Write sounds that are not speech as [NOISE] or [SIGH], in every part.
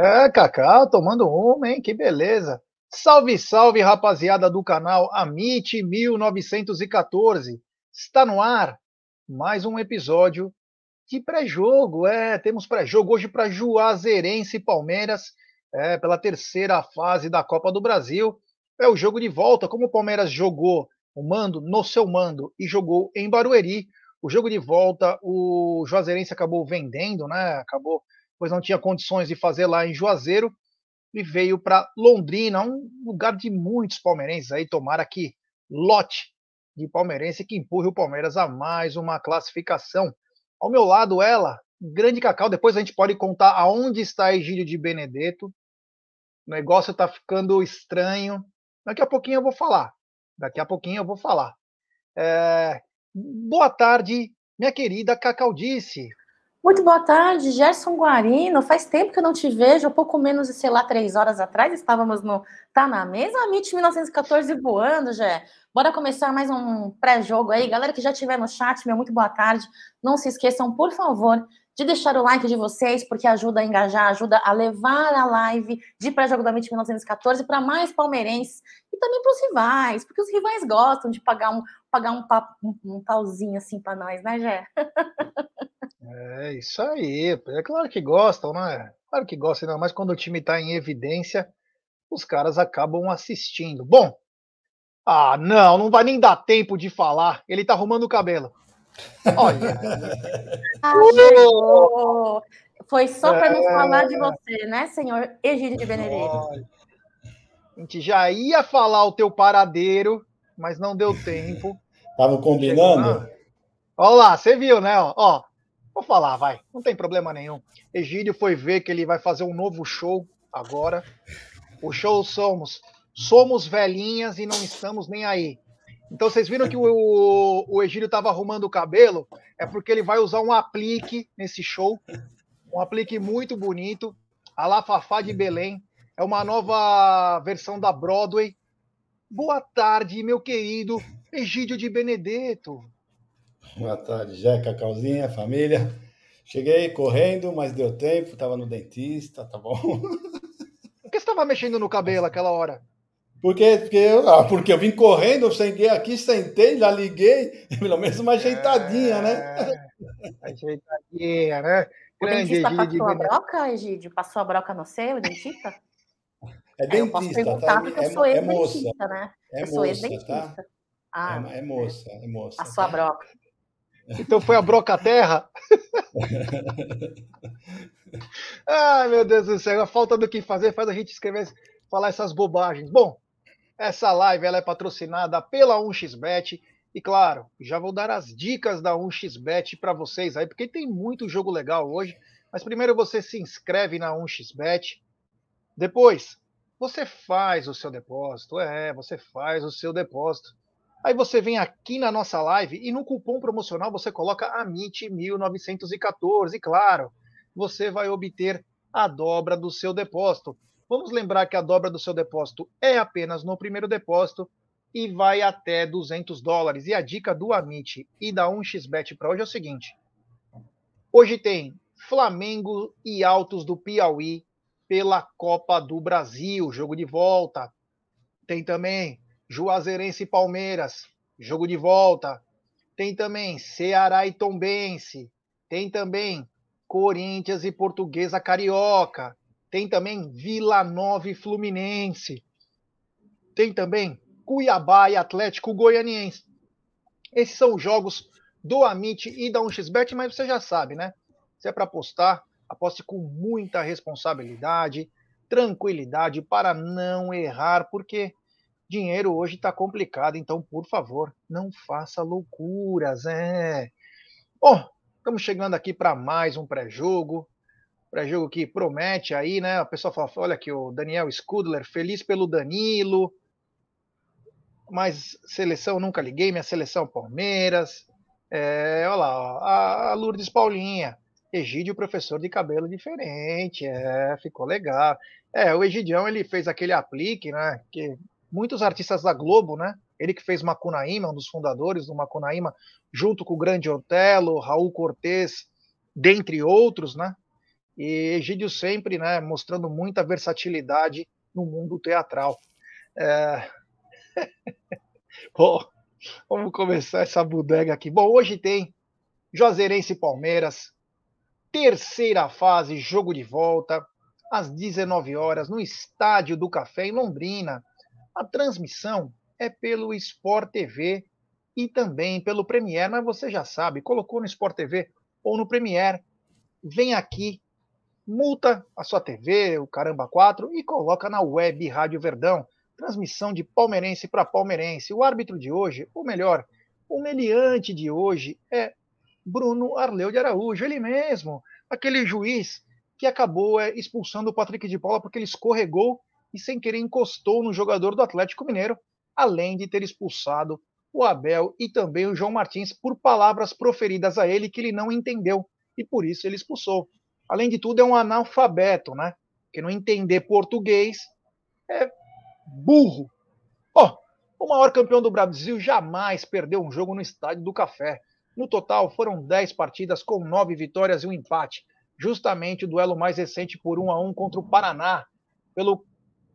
É, Cacá, tomando uma, hein? Que beleza. Salve, salve, rapaziada do canal Amit 1914. Está no ar mais um episódio de pré-jogo. É, temos pré-jogo hoje para Juazeirense e Palmeiras, é, pela terceira fase da Copa do Brasil. É o jogo de volta. Como o Palmeiras jogou o mando no seu mando e jogou em Barueri, o jogo de volta, o Juazeirense acabou vendendo, né? Acabou pois não tinha condições de fazer lá em Juazeiro e veio para Londrina, um lugar de muitos palmeirenses aí, tomara que lote de palmeirense que empurre o Palmeiras a mais uma classificação. Ao meu lado, ela, grande Cacau, depois a gente pode contar aonde está Egídio de Benedetto. O negócio está ficando estranho. Daqui a pouquinho eu vou falar. Daqui a pouquinho eu vou falar. É... Boa tarde, minha querida Cacaudice. Muito boa tarde, Gerson Guarino. Faz tempo que eu não te vejo, pouco menos de, sei lá, três horas atrás, estávamos no Tá na Mesa, MIT 1914 voando, Gé. Bora começar mais um pré-jogo aí. Galera que já estiver no chat, meu muito boa tarde. Não se esqueçam, por favor, de deixar o like de vocês, porque ajuda a engajar, ajuda a levar a live de pré-jogo da MIT 1914 para mais palmeirenses e também para os rivais, porque os rivais gostam de pagar um, pagar um, um, um pauzinho assim para nós, né, Gé? [LAUGHS] É isso aí. É claro que gostam, né? Claro que gostam, ainda mais quando o time está em evidência, os caras acabam assistindo. Bom, ah, não, não vai nem dar tempo de falar. Ele tá arrumando o cabelo. Olha. ah, Foi só para não falar de você, né, senhor Egídio de Benedito? A gente já ia falar o teu paradeiro, mas não deu tempo. Tava combinando? Olha lá, você viu, né? Ó, Vou falar, vai. Não tem problema nenhum. Egídio foi ver que ele vai fazer um novo show agora. O show somos somos velhinhas e não estamos nem aí. Então vocês viram que o, o Egídio estava arrumando o cabelo? É porque ele vai usar um aplique nesse show. Um aplique muito bonito. A La Fafá de Belém. É uma nova versão da Broadway. Boa tarde, meu querido Egídio de Benedetto. Boa tarde, Jé, Cacauzinha, família. Cheguei correndo, mas deu tempo, estava no dentista, tá bom. [LAUGHS] Por que você estava mexendo no cabelo aquela hora? Porque, porque, eu, ah, porque eu vim correndo, eu cheguei aqui, sentei, já liguei, [LAUGHS] pelo menos uma ajeitadinha, né? é, né? Ajeitadinha, né? O Grande dentista passou a broca, Egídio? Passou a broca no seu, o dentista? É dentista, eu posso perguntar tá? porque eu é, sou é ex-dentista, né? É eu sou ex-dentista. Tá? Ah, é, é, moça, é moça. Passou tá? a broca. Então foi a broca terra? [LAUGHS] Ai, meu Deus do céu, a falta do que fazer faz a gente escrever, falar essas bobagens. Bom, essa live ela é patrocinada pela 1xBet e claro, já vou dar as dicas da 1xBet para vocês aí, porque tem muito jogo legal hoje. Mas primeiro você se inscreve na 1xBet, depois você faz o seu depósito, é, você faz o seu depósito. Aí você vem aqui na nossa live e no cupom promocional você coloca AMIT1914. E claro, você vai obter a dobra do seu depósito. Vamos lembrar que a dobra do seu depósito é apenas no primeiro depósito e vai até 200 dólares. E a dica do Amit e da 1xBet para hoje é o seguinte: hoje tem Flamengo e Altos do Piauí pela Copa do Brasil, jogo de volta. Tem também Juazeirense e Palmeiras, jogo de volta. Tem também Ceará e Tombense. Tem também Corinthians e Portuguesa Carioca. Tem também Vila Nova e Fluminense. Tem também Cuiabá e Atlético Goianiense. Esses são os jogos do Amit e da 1xBet, mas você já sabe, né? Se é para apostar, aposte com muita responsabilidade, tranquilidade para não errar, porque dinheiro hoje está complicado, então, por favor, não faça loucuras, é. Bom, estamos chegando aqui para mais um pré-jogo, pré-jogo que promete aí, né? A pessoa fala, olha aqui, o Daniel Scudler, feliz pelo Danilo, mas seleção nunca liguei, minha seleção Palmeiras, é, olha lá, a Lourdes Paulinha, Egídio, professor de cabelo diferente, é, ficou legal. É, o Egidião, ele fez aquele aplique, né, que muitos artistas da Globo, né, ele que fez Macunaíma, um dos fundadores do Macunaíma, junto com o grande Otelo, Raul Cortez, dentre outros, né, e Egídio sempre, né, mostrando muita versatilidade no mundo teatral. É... [LAUGHS] Bom, vamos começar essa bodega aqui. Bom, hoje tem Juazeirense e Palmeiras, terceira fase, jogo de volta, às 19 horas, no Estádio do Café, em Londrina. A transmissão é pelo Sport TV e também pelo Premiere, mas você já sabe, colocou no Sport TV ou no Premiere, vem aqui, multa a sua TV, o Caramba 4 e coloca na web Rádio Verdão. Transmissão de palmeirense para palmeirense. O árbitro de hoje, ou melhor, o meliante de hoje é Bruno Arleu de Araújo, ele mesmo, aquele juiz que acabou é, expulsando o Patrick de Paula porque ele escorregou e sem querer encostou no jogador do Atlético Mineiro, além de ter expulsado o Abel e também o João Martins por palavras proferidas a ele que ele não entendeu e por isso ele expulsou. Além de tudo, é um analfabeto, né? Que não entender português é burro. Ó, oh, o maior campeão do Brasil jamais perdeu um jogo no Estádio do Café. No total, foram 10 partidas com 9 vitórias e um empate. Justamente o duelo mais recente por 1 a 1 contra o Paraná, pelo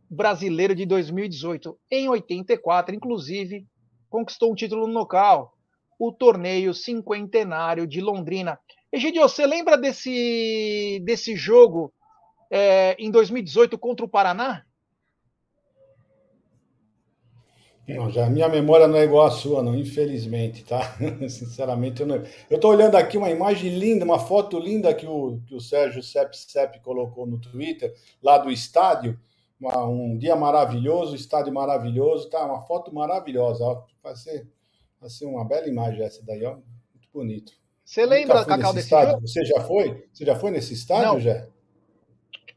Brasileiro de 2018. Em 84, inclusive, conquistou um título no local, o torneio cinquentenário de Londrina. Egidio, você lembra desse, desse jogo é, em 2018 contra o Paraná? Não, já minha memória não é igual à sua, não, infelizmente, tá? [LAUGHS] Sinceramente, eu não. Eu estou olhando aqui uma imagem linda, uma foto linda que o, que o Sérgio Sepp Sepp colocou no Twitter, lá do estádio. Uma, um dia maravilhoso, estádio maravilhoso, tá? Uma foto maravilhosa, ó. Vai ser, vai ser uma bela imagem essa daí, ó. Muito bonito. Você lembra, Cacau, desse estádio? Jogo? Você já foi? Você já foi nesse estádio, já?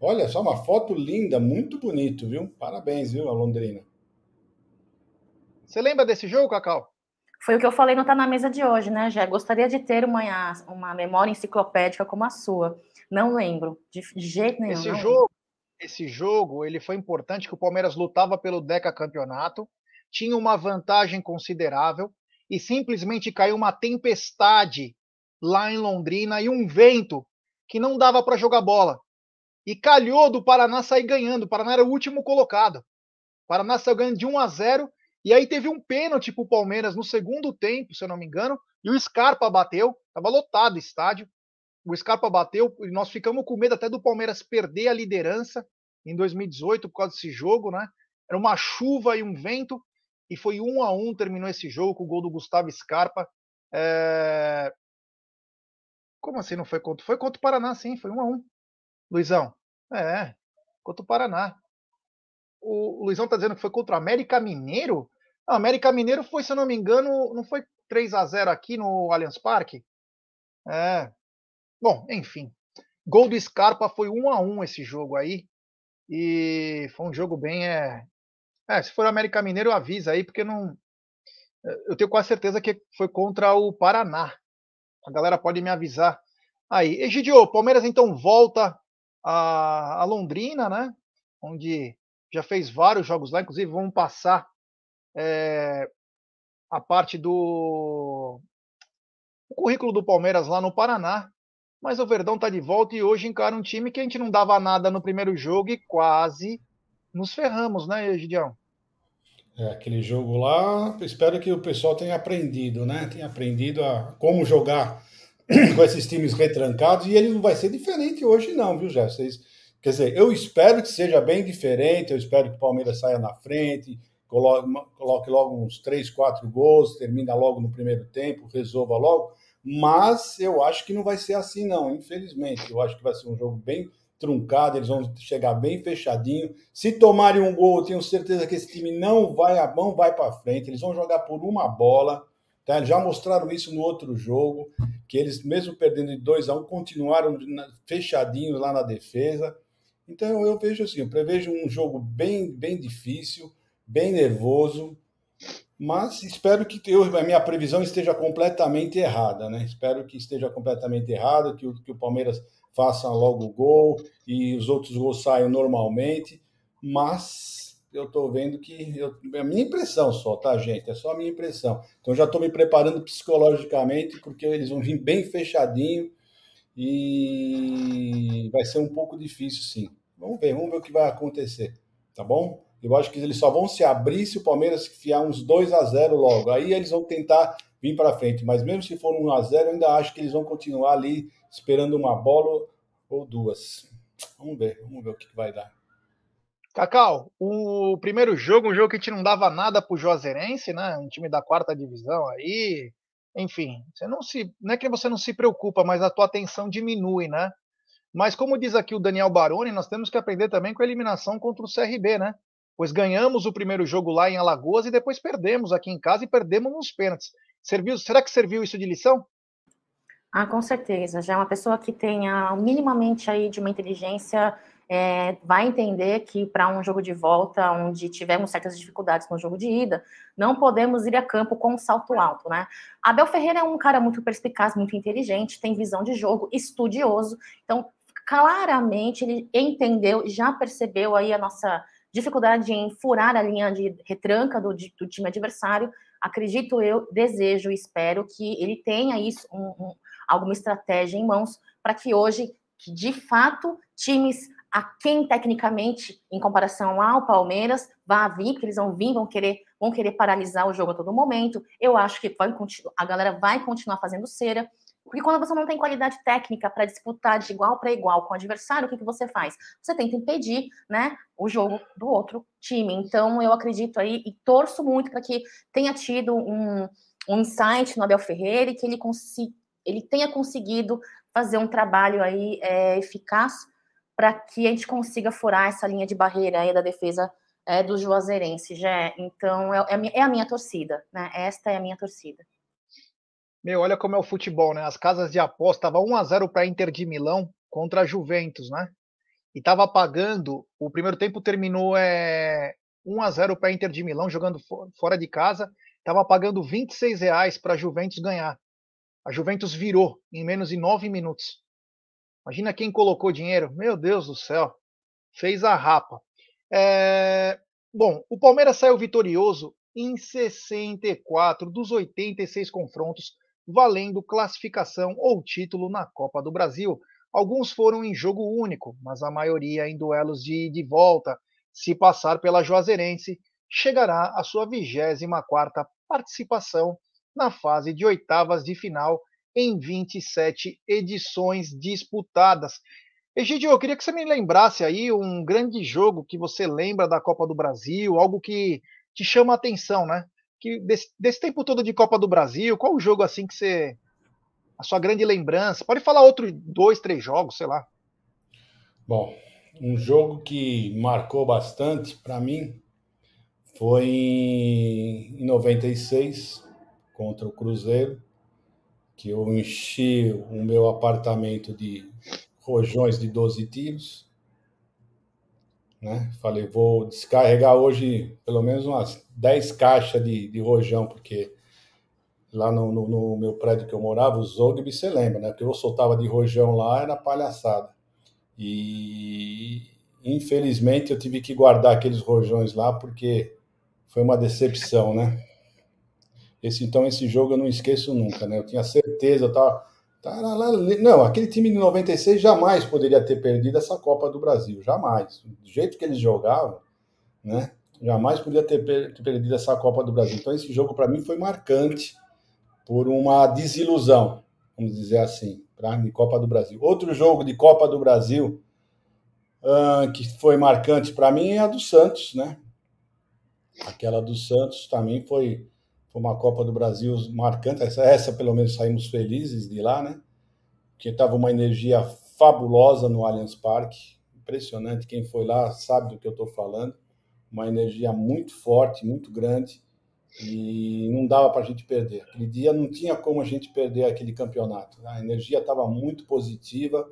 Olha só, uma foto linda, muito bonito, viu? Parabéns, viu, a Londrina. Você lembra desse jogo, Cacau? Foi o que eu falei no Tá na Mesa de hoje, né, Jé? Gostaria de ter uma, uma memória enciclopédica como a sua. Não lembro, de, jeito nenhum. Esse jogo, esse jogo, ele foi importante que o Palmeiras lutava pelo Deca Campeonato, tinha uma vantagem considerável e simplesmente caiu uma tempestade lá em Londrina e um vento que não dava para jogar bola. E calhou do Paraná sair ganhando. O Paraná era o último colocado. O Paraná saiu ganhando de 1 a 0 e aí teve um pênalti para o Palmeiras no segundo tempo, se eu não me engano, e o Scarpa bateu, estava lotado o estádio. O Scarpa bateu e nós ficamos com medo até do Palmeiras perder a liderança em 2018 por causa desse jogo, né? Era uma chuva e um vento, e foi um a um terminou esse jogo com o gol do Gustavo Scarpa. É... Como assim não foi contra? Foi contra o Paraná, sim, foi um a um. Luizão, é, contra o Paraná. O Luizão tá dizendo que foi contra o América Mineiro? Não, América Mineiro foi, se eu não me engano, não foi 3 a 0 aqui no Allianz Parque? É. Bom, enfim. Gol do Scarpa foi 1 a 1 esse jogo aí. E foi um jogo bem. É, é se for América Mineiro, avisa aí, porque não. Eu tenho quase certeza que foi contra o Paraná. A galera pode me avisar. Aí, Egidio, Palmeiras então volta a, a Londrina, né? Onde já fez vários jogos lá, inclusive vamos passar é, a parte do currículo do Palmeiras lá no Paraná. Mas o Verdão está de volta e hoje encara um time que a gente não dava nada no primeiro jogo e quase nos ferramos, né, Egidião? É, aquele jogo lá, espero que o pessoal tenha aprendido, né? Tenha aprendido a como jogar [CLEARS THROAT] com esses times retrancados, e ele não vai ser diferente hoje, não, viu, Jé? Vocês, quer dizer, eu espero que seja bem diferente, eu espero que o Palmeiras saia na frente, coloque, coloque logo uns três, quatro gols, termina logo no primeiro tempo, resolva logo, mas eu acho que não vai ser assim, não, infelizmente. Eu acho que vai ser um jogo bem truncado, eles vão chegar bem fechadinho. Se tomarem um gol, eu tenho certeza que esse time não vai a mão, vai para frente. Eles vão jogar por uma bola. Tá? Já mostraram isso no outro jogo, que eles, mesmo perdendo de 2 a 1 um, continuaram fechadinhos lá na defesa. Então eu vejo assim, eu prevejo um jogo bem, bem difícil, bem nervoso, mas espero que eu, a minha previsão esteja completamente errada, né? Espero que esteja completamente errada, que o, que o Palmeiras faça logo o gol e os outros gols saiam normalmente, mas eu estou vendo que eu, é a minha impressão só, tá, gente? É só a minha impressão. Então já estou me preparando psicologicamente porque eles vão vir bem fechadinho e vai ser um pouco difícil, sim. Vamos ver, vamos ver o que vai acontecer, tá bom? Eu acho que eles só vão se abrir se o Palmeiras fiar uns 2 a 0 logo. Aí eles vão tentar vir para frente. Mas mesmo se for 1 a 0 eu ainda acho que eles vão continuar ali esperando uma bola ou duas. Vamos ver, vamos ver o que vai dar. Cacau, o primeiro jogo, um jogo que a gente não dava nada pro Juazeirense, né? Um time da quarta divisão aí. Enfim, você não se. Não é que você não se preocupa, mas a tua atenção diminui, né? Mas como diz aqui o Daniel Baroni, nós temos que aprender também com a eliminação contra o CRB, né? Pois ganhamos o primeiro jogo lá em Alagoas e depois perdemos aqui em casa e perdemos nos pênaltis. Serviu, será que serviu isso de lição? Ah, com certeza. Já é uma pessoa que tenha minimamente aí de uma inteligência é, vai entender que para um jogo de volta, onde tivemos certas dificuldades no jogo de ida, não podemos ir a campo com um salto alto, né? Abel Ferreira é um cara muito perspicaz, muito inteligente, tem visão de jogo, estudioso, então claramente ele entendeu, já percebeu aí a nossa dificuldade em furar a linha de retranca do, do time adversário. Acredito eu, desejo e espero que ele tenha isso, um, um, alguma estratégia em mãos para que hoje, que de fato, times a quem tecnicamente, em comparação ao Palmeiras, vá vir, porque eles vão vir, vão querer, vão querer paralisar o jogo a todo momento. Eu acho que vai, a galera vai continuar fazendo cera. Porque quando você não tem qualidade técnica para disputar de igual para igual com o adversário, o que, que você faz? Você tenta impedir né, o jogo do outro time. Então, eu acredito aí e torço muito para que tenha tido um, um insight no Abel Ferreira e que ele, consi ele tenha conseguido fazer um trabalho aí é, eficaz para que a gente consiga furar essa linha de barreira aí da defesa é, do Juazeirense, já. Então, é, é, a minha é torcida, né? Esta é a minha torcida. Meu, olha como é o futebol, né? As casas de aposta estavam 1 a 0 para Inter de Milão contra a Juventus, né? E estava pagando, o primeiro tempo terminou é 1 a 0 para Inter de Milão jogando fora de casa, estava pagando 26 reais para a Juventus ganhar. A Juventus virou em menos de 9 minutos. Imagina quem colocou dinheiro. Meu Deus do céu. Fez a rapa. É... Bom, o Palmeiras saiu vitorioso em 64 dos 86 confrontos valendo classificação ou título na Copa do Brasil. Alguns foram em jogo único, mas a maioria em duelos de, de volta. Se passar pela Juazeirense, chegará à sua 24ª participação na fase de oitavas de final em 27 edições disputadas. Egidio, eu queria que você me lembrasse aí um grande jogo que você lembra da Copa do Brasil, algo que te chama a atenção, né? Que desse, desse, tempo todo de Copa do Brasil, qual o jogo assim que você. A sua grande lembrança? Pode falar outro dois, três jogos, sei lá. Bom, um jogo que marcou bastante para mim foi em 96 contra o Cruzeiro, que eu enchi o meu apartamento de rojões de 12 tiros né? Falei, vou descarregar hoje pelo menos umas 10 caixas de, de rojão, porque lá no, no, no, meu prédio que eu morava, o Zogby, você lembra, né? Porque eu soltava de rojão lá, era palhaçada. E infelizmente eu tive que guardar aqueles rojões lá, porque foi uma decepção, né? Esse, então, esse jogo eu não esqueço nunca, né? Eu tinha certeza, eu tava, não, aquele time de 96 jamais poderia ter perdido essa Copa do Brasil, jamais. Do jeito que eles jogavam, né? Jamais poderia ter, perdido essa Copa do Brasil. Então esse jogo para mim foi marcante por uma desilusão, vamos dizer assim, para a Copa do Brasil. Outro jogo de Copa do Brasil uh, que foi marcante para mim é a do Santos, né? Aquela do Santos também foi foi uma Copa do Brasil marcante. Essa, essa pelo menos saímos felizes de lá, né? Que estava uma energia fabulosa no Allianz Parque. Impressionante. Quem foi lá sabe do que eu estou falando. Uma energia muito forte, muito grande. E não dava para a gente perder. Aquele dia não tinha como a gente perder aquele campeonato. A energia estava muito positiva.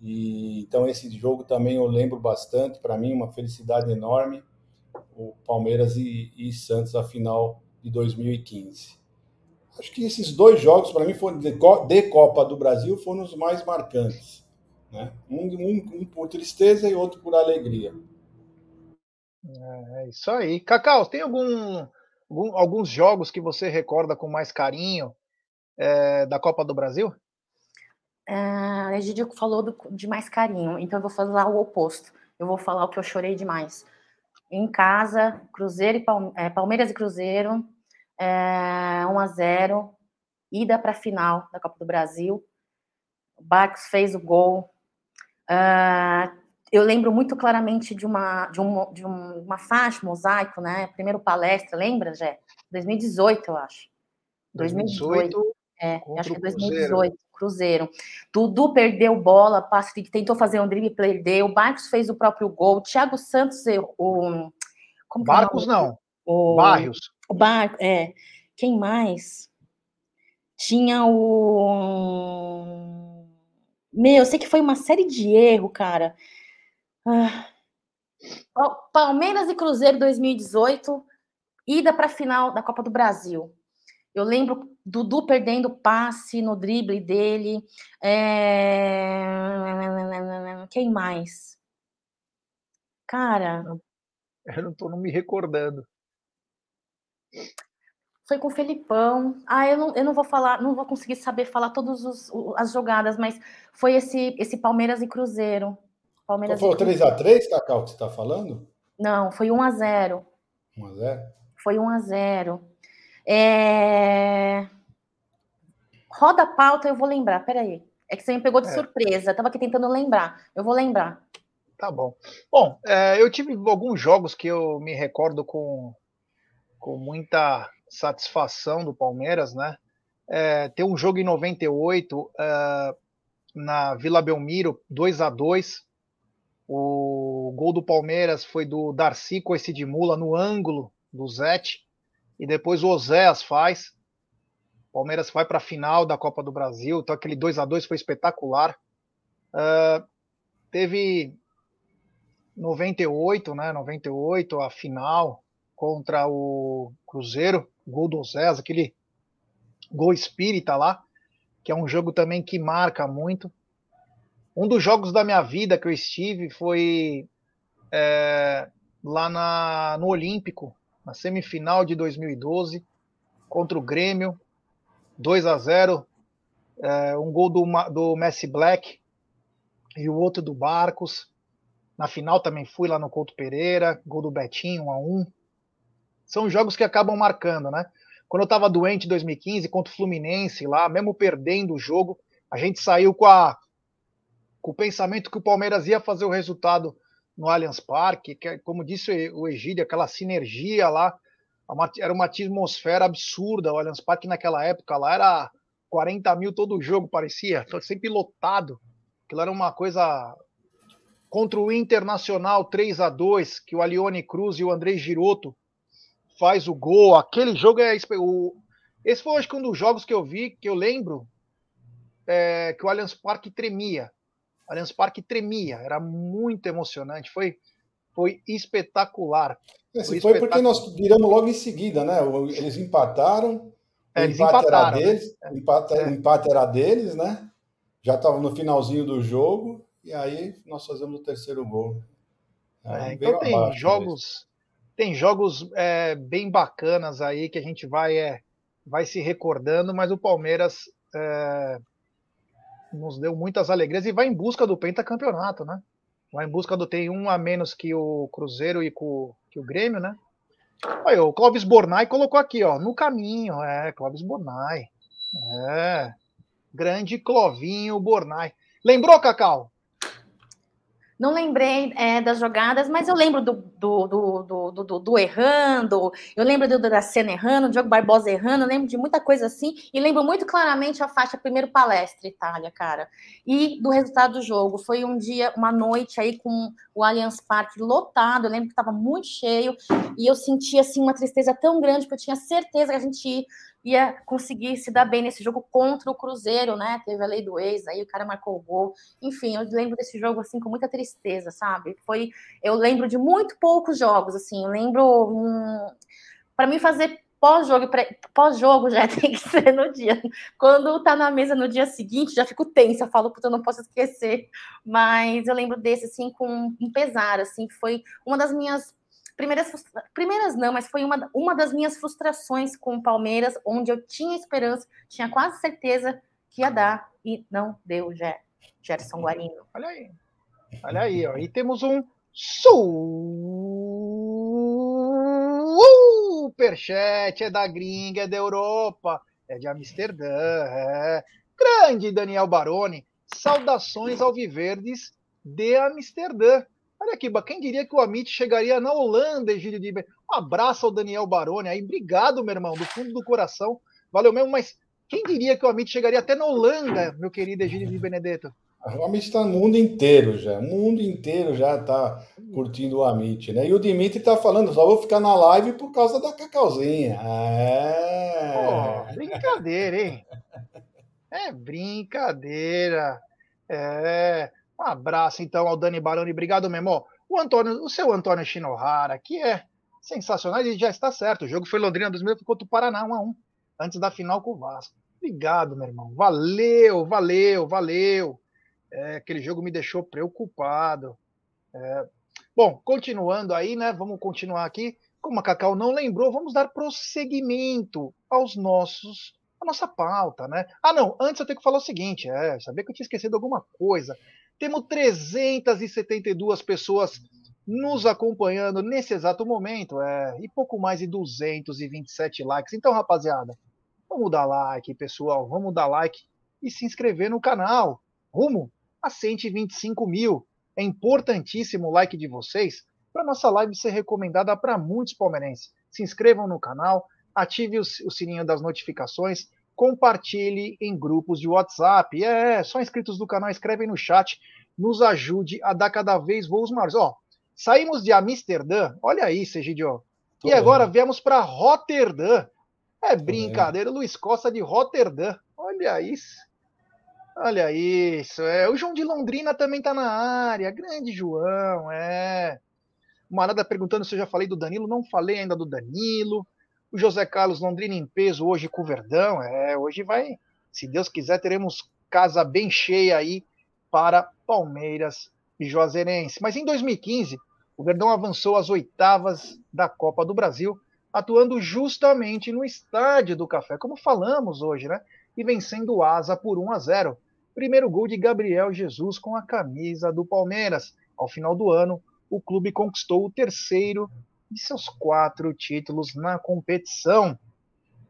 E então esse jogo também eu lembro bastante. Para mim, uma felicidade enorme. O Palmeiras e, e Santos, a final de 2015. Acho que esses dois jogos, para mim, foram de, Copa do Brasil, foram os mais marcantes. Né? Um, um, um por tristeza e outro por alegria. É, é isso aí. Cacau, tem algum, algum, alguns jogos que você recorda com mais carinho é, da Copa do Brasil? É, a Egidio falou do, de mais carinho, então eu vou falar o oposto. Eu vou falar o que eu chorei demais em casa, Cruzeiro e é, Palmeiras e Cruzeiro, é, 1 a 0 ida para a final da Copa do Brasil. O Barcos fez o gol. Uh, eu lembro muito claramente de uma de, um, de uma faixa, mosaico, né? Primeiro palestra, lembra, Jé? 2018, eu acho. 2018. 2018 é, acho que é 2018. Cruzeiro. Dudu perdeu bola, Patrick tentou fazer um drible, perdeu. O Barcos fez o próprio gol. Thiago Santos, o. Como Barcos é não. O, Barrios. O Bar, é. Quem mais? Tinha o. Meu, eu sei que foi uma série de erro, cara. Ah. Palmeiras e Cruzeiro 2018, ida para a final da Copa do Brasil. Eu lembro Dudu perdendo passe no drible dele. É... Quem mais? Cara. Eu não estou me recordando. Foi com o Felipão. Ah, eu não, eu não vou falar, não vou conseguir saber falar todas as jogadas, mas foi esse, esse Palmeiras e Cruzeiro. Palmeiras então, foi o 3x3, Cacau, que você está falando? Não, foi 1x0. 1x0? Foi 1x0. É... Roda a pauta, eu vou lembrar, peraí. É que você me pegou de é. surpresa, estava aqui tentando lembrar. Eu vou lembrar. Tá bom. Bom, é, eu tive alguns jogos que eu me recordo com, com muita satisfação do Palmeiras, né? É, tem um jogo em 98 é, na Vila Belmiro, 2 a 2 O gol do Palmeiras foi do Darcy com esse de mula no ângulo do Zete. E depois o Oséas faz. Palmeiras vai para a final da Copa do Brasil, então aquele 2 a 2 foi espetacular. Uh, teve 98, né? 98, a final contra o Cruzeiro, gol do Zés, aquele gol espírita lá, que é um jogo também que marca muito. Um dos jogos da minha vida que eu estive foi é, lá na, no Olímpico, na semifinal de 2012, contra o Grêmio. 2 a 0 é, um gol do, do Messi Black e o outro do Barcos. Na final também fui lá no Couto Pereira, gol do Betinho, 1 a 1 São jogos que acabam marcando, né? Quando eu estava doente em 2015 contra o Fluminense lá, mesmo perdendo o jogo, a gente saiu com, a, com o pensamento que o Palmeiras ia fazer o resultado no Allianz Parque, que, como disse o Egídio, aquela sinergia lá, era uma atmosfera absurda. O Allianz Parque naquela época lá era 40 mil todo jogo, parecia, [LAUGHS] sempre lotado. Aquilo era uma coisa. Contra o Internacional 3 a 2 que o Alione Cruz e o André Giroto faz o gol. Aquele jogo é. O... Esse foi, acho que, um dos jogos que eu vi, que eu lembro, é, que o Allianz Parque tremia. O Allianz Parque tremia, era muito emocionante. Foi, foi espetacular. Esse foi, foi porque nós viramos logo em seguida, né? Eles empataram. É, eles empate empataram. Era deles, né? empate, é. empate era deles, né? Já estava no finalzinho do jogo, e aí nós fazemos o terceiro gol. É, então tem jogos, tem jogos é, bem bacanas aí que a gente vai, é, vai se recordando, mas o Palmeiras é, nos deu muitas alegrias e vai em busca do pentacampeonato, né? Vai em busca do tem um a menos que o Cruzeiro e com, que o Grêmio, né? Aí, o Clóvis Bornai colocou aqui, ó, no caminho, é, Clóvis Bornai. É. Grande Clovinho Bornai. Lembrou, Cacau? Não lembrei é, das jogadas, mas eu lembro do, do, do, do, do errando, eu lembro do Dracena errando, do Diogo Barbosa errando, eu lembro de muita coisa assim, e lembro muito claramente a faixa primeiro palestra Itália, cara. E do resultado do jogo. Foi um dia, uma noite aí com o Allianz Parque lotado, eu lembro que estava muito cheio, e eu senti assim uma tristeza tão grande que eu tinha certeza que a gente ia conseguir se dar bem nesse jogo contra o Cruzeiro, né? Teve a lei do ex, aí o cara marcou o gol. Enfim, eu lembro desse jogo assim com muita tristeza, sabe? Foi, eu lembro de muito poucos jogos, assim. Eu lembro hum, para mim fazer pós-jogo, pós-jogo já [LAUGHS] tem que ser no dia. Quando tá na mesa no dia seguinte, já fico tensa, falo, puta, eu não posso esquecer. Mas eu lembro desse, assim, com um pesar, assim, foi uma das minhas primeiras, primeiras não, mas foi uma, uma das minhas frustrações com o Palmeiras, onde eu tinha esperança, tinha quase certeza que ia dar, e não deu, Ger, Gerson Guarino. Olha aí, olha aí, ó, e temos um superchat, é da gringa, é da Europa, é de Amsterdã, é. Grande Daniel Baroni, saudações ao Viverdes de Amsterdã. Olha aqui, quem diria que o Amit chegaria na Holanda, Egílio de Um abraço ao Daniel Baroni aí. Obrigado, meu irmão, do fundo do coração. Valeu mesmo, mas quem diria que o Amit chegaria até na Holanda, meu querido Egílio de Benedetto? O Amit está no mundo inteiro já. O mundo inteiro já está curtindo o Amit, né? E o Dimitri está falando, só vou ficar na live por causa da cacauzinha. É. Pô, brincadeira, hein? É brincadeira. É. Um abraço, então, ao Dani Baroni. Obrigado, Memo. O Antônio, o seu Antônio Shinohara, que é sensacional, ele já está certo. O jogo foi Londrina 2000 contra o Paraná 1 a 1 antes da final com o Vasco. Obrigado, meu irmão. Valeu, valeu, valeu. É, aquele jogo me deixou preocupado. É, bom, continuando aí, né? Vamos continuar aqui. Como a Cacau não lembrou, vamos dar prosseguimento aos nossos a nossa pauta, né? Ah, não, antes eu tenho que falar o seguinte, é, sabia que eu tinha esquecido alguma coisa. Temos 372 pessoas nos acompanhando nesse exato momento, é, e pouco mais de 227 likes. Então, rapaziada, vamos dar like, pessoal, vamos dar like e se inscrever no canal. Rumo a 125 mil. É importantíssimo o like de vocês para nossa live ser recomendada para muitos palmeirenses. Se inscrevam no canal, ative o, sininho das notificações compartilhe em grupos de WhatsApp. É, só inscritos do canal, escrevem no chat, nos ajude a dar cada vez voos maiores. Ó, saímos de Amsterdã, olha aí, Segidio. E agora viemos para Roterdã. É brincadeira, Luiz Costa de Roterdã. Olha isso. Olha isso. É, o João de Londrina também está na área. Grande João, é. O Marada perguntando se eu já falei do Danilo. Não falei ainda do Danilo. O José Carlos Londrina em peso hoje com o Verdão. É, hoje vai, se Deus quiser, teremos casa bem cheia aí para Palmeiras e Juazeirense. Mas em 2015, o Verdão avançou às oitavas da Copa do Brasil, atuando justamente no estádio do Café, como falamos hoje, né? E vencendo o Asa por 1 a 0. Primeiro gol de Gabriel Jesus com a camisa do Palmeiras. Ao final do ano, o clube conquistou o terceiro de seus quatro títulos na competição.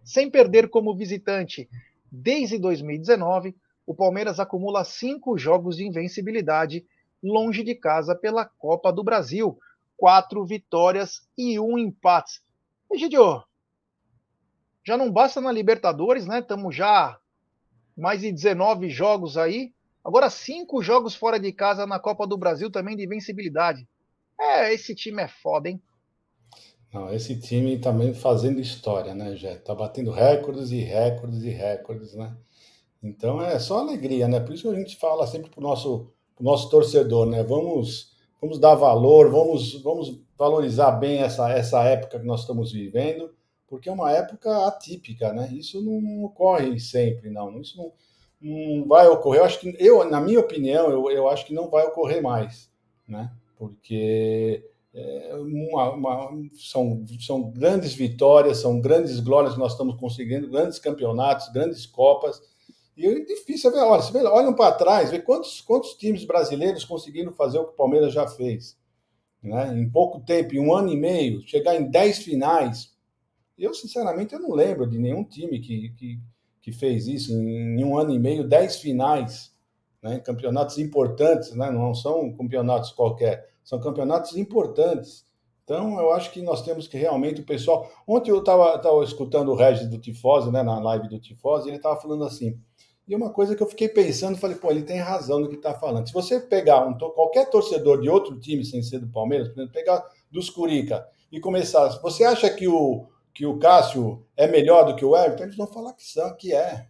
Sem perder como visitante desde 2019, o Palmeiras acumula cinco jogos de invencibilidade longe de casa pela Copa do Brasil, quatro vitórias e um empate. Egidio, já não basta na Libertadores, né? Estamos já mais de 19 jogos aí. Agora cinco jogos fora de casa na Copa do Brasil também de invencibilidade. É, esse time é foda, hein? Não, esse time também fazendo história, né, Jé? Tá batendo recordes e recordes e recordes, né? Então é só alegria, né? Por isso que a gente fala sempre pro nosso, pro nosso torcedor, né? Vamos, vamos dar valor, vamos, vamos valorizar bem essa, essa época que nós estamos vivendo, porque é uma época atípica, né? Isso não ocorre sempre, não. Isso não, não vai ocorrer. Eu acho que, eu, na minha opinião, eu, eu acho que não vai ocorrer mais, né? Porque é, uma, uma, são, são grandes vitórias, são grandes glórias que nós estamos conseguindo, grandes campeonatos, grandes copas, E é difícil ver, olha, vê, olham para trás, vê quantos, quantos times brasileiros conseguiram fazer o que o Palmeiras já fez. Né? Em pouco tempo, em um ano e meio, chegar em dez finais. Eu, sinceramente, eu não lembro de nenhum time que, que, que fez isso em, um ano e meio, dez finais. Né? Campeonatos importantes, né? não são campeonatos qualquer, são campeonatos importantes. Então, eu acho que nós temos que realmente o pessoal. Ontem eu estava escutando o Regis do Tifose, né, na live do Tifose, ele estava falando assim. E uma coisa que eu fiquei pensando, falei, pô, ele tem razão no que está falando. Se você pegar um, qualquer torcedor de outro time sem ser do Palmeiras, por exemplo, pegar dos Curica e começar. Você acha que o, que o Cássio é melhor do que o Everton? Eles vão falar que são, que é.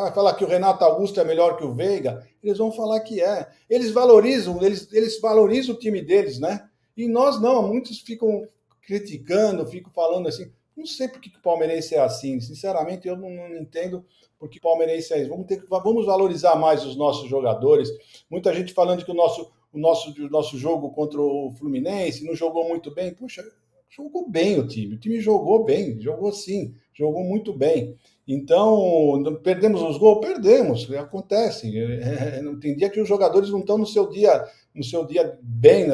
Vai falar que o Renato Augusto é melhor que o Veiga? Eles vão falar que é. Eles valorizam, eles, eles valorizam o time deles, né? E nós não, muitos ficam criticando, ficam falando assim. Não sei por que o palmeirense é assim. Sinceramente, eu não, não entendo porque o palmeirense é isso. Vamos, ter, vamos valorizar mais os nossos jogadores. Muita gente falando que o nosso, o nosso, o nosso jogo contra o Fluminense não jogou muito bem. Puxa, jogou bem o time. O time jogou bem, jogou sim, jogou muito bem. Então, perdemos os gols? Perdemos, acontece. É, é, tem dia que os jogadores não estão no seu dia, no seu dia bem,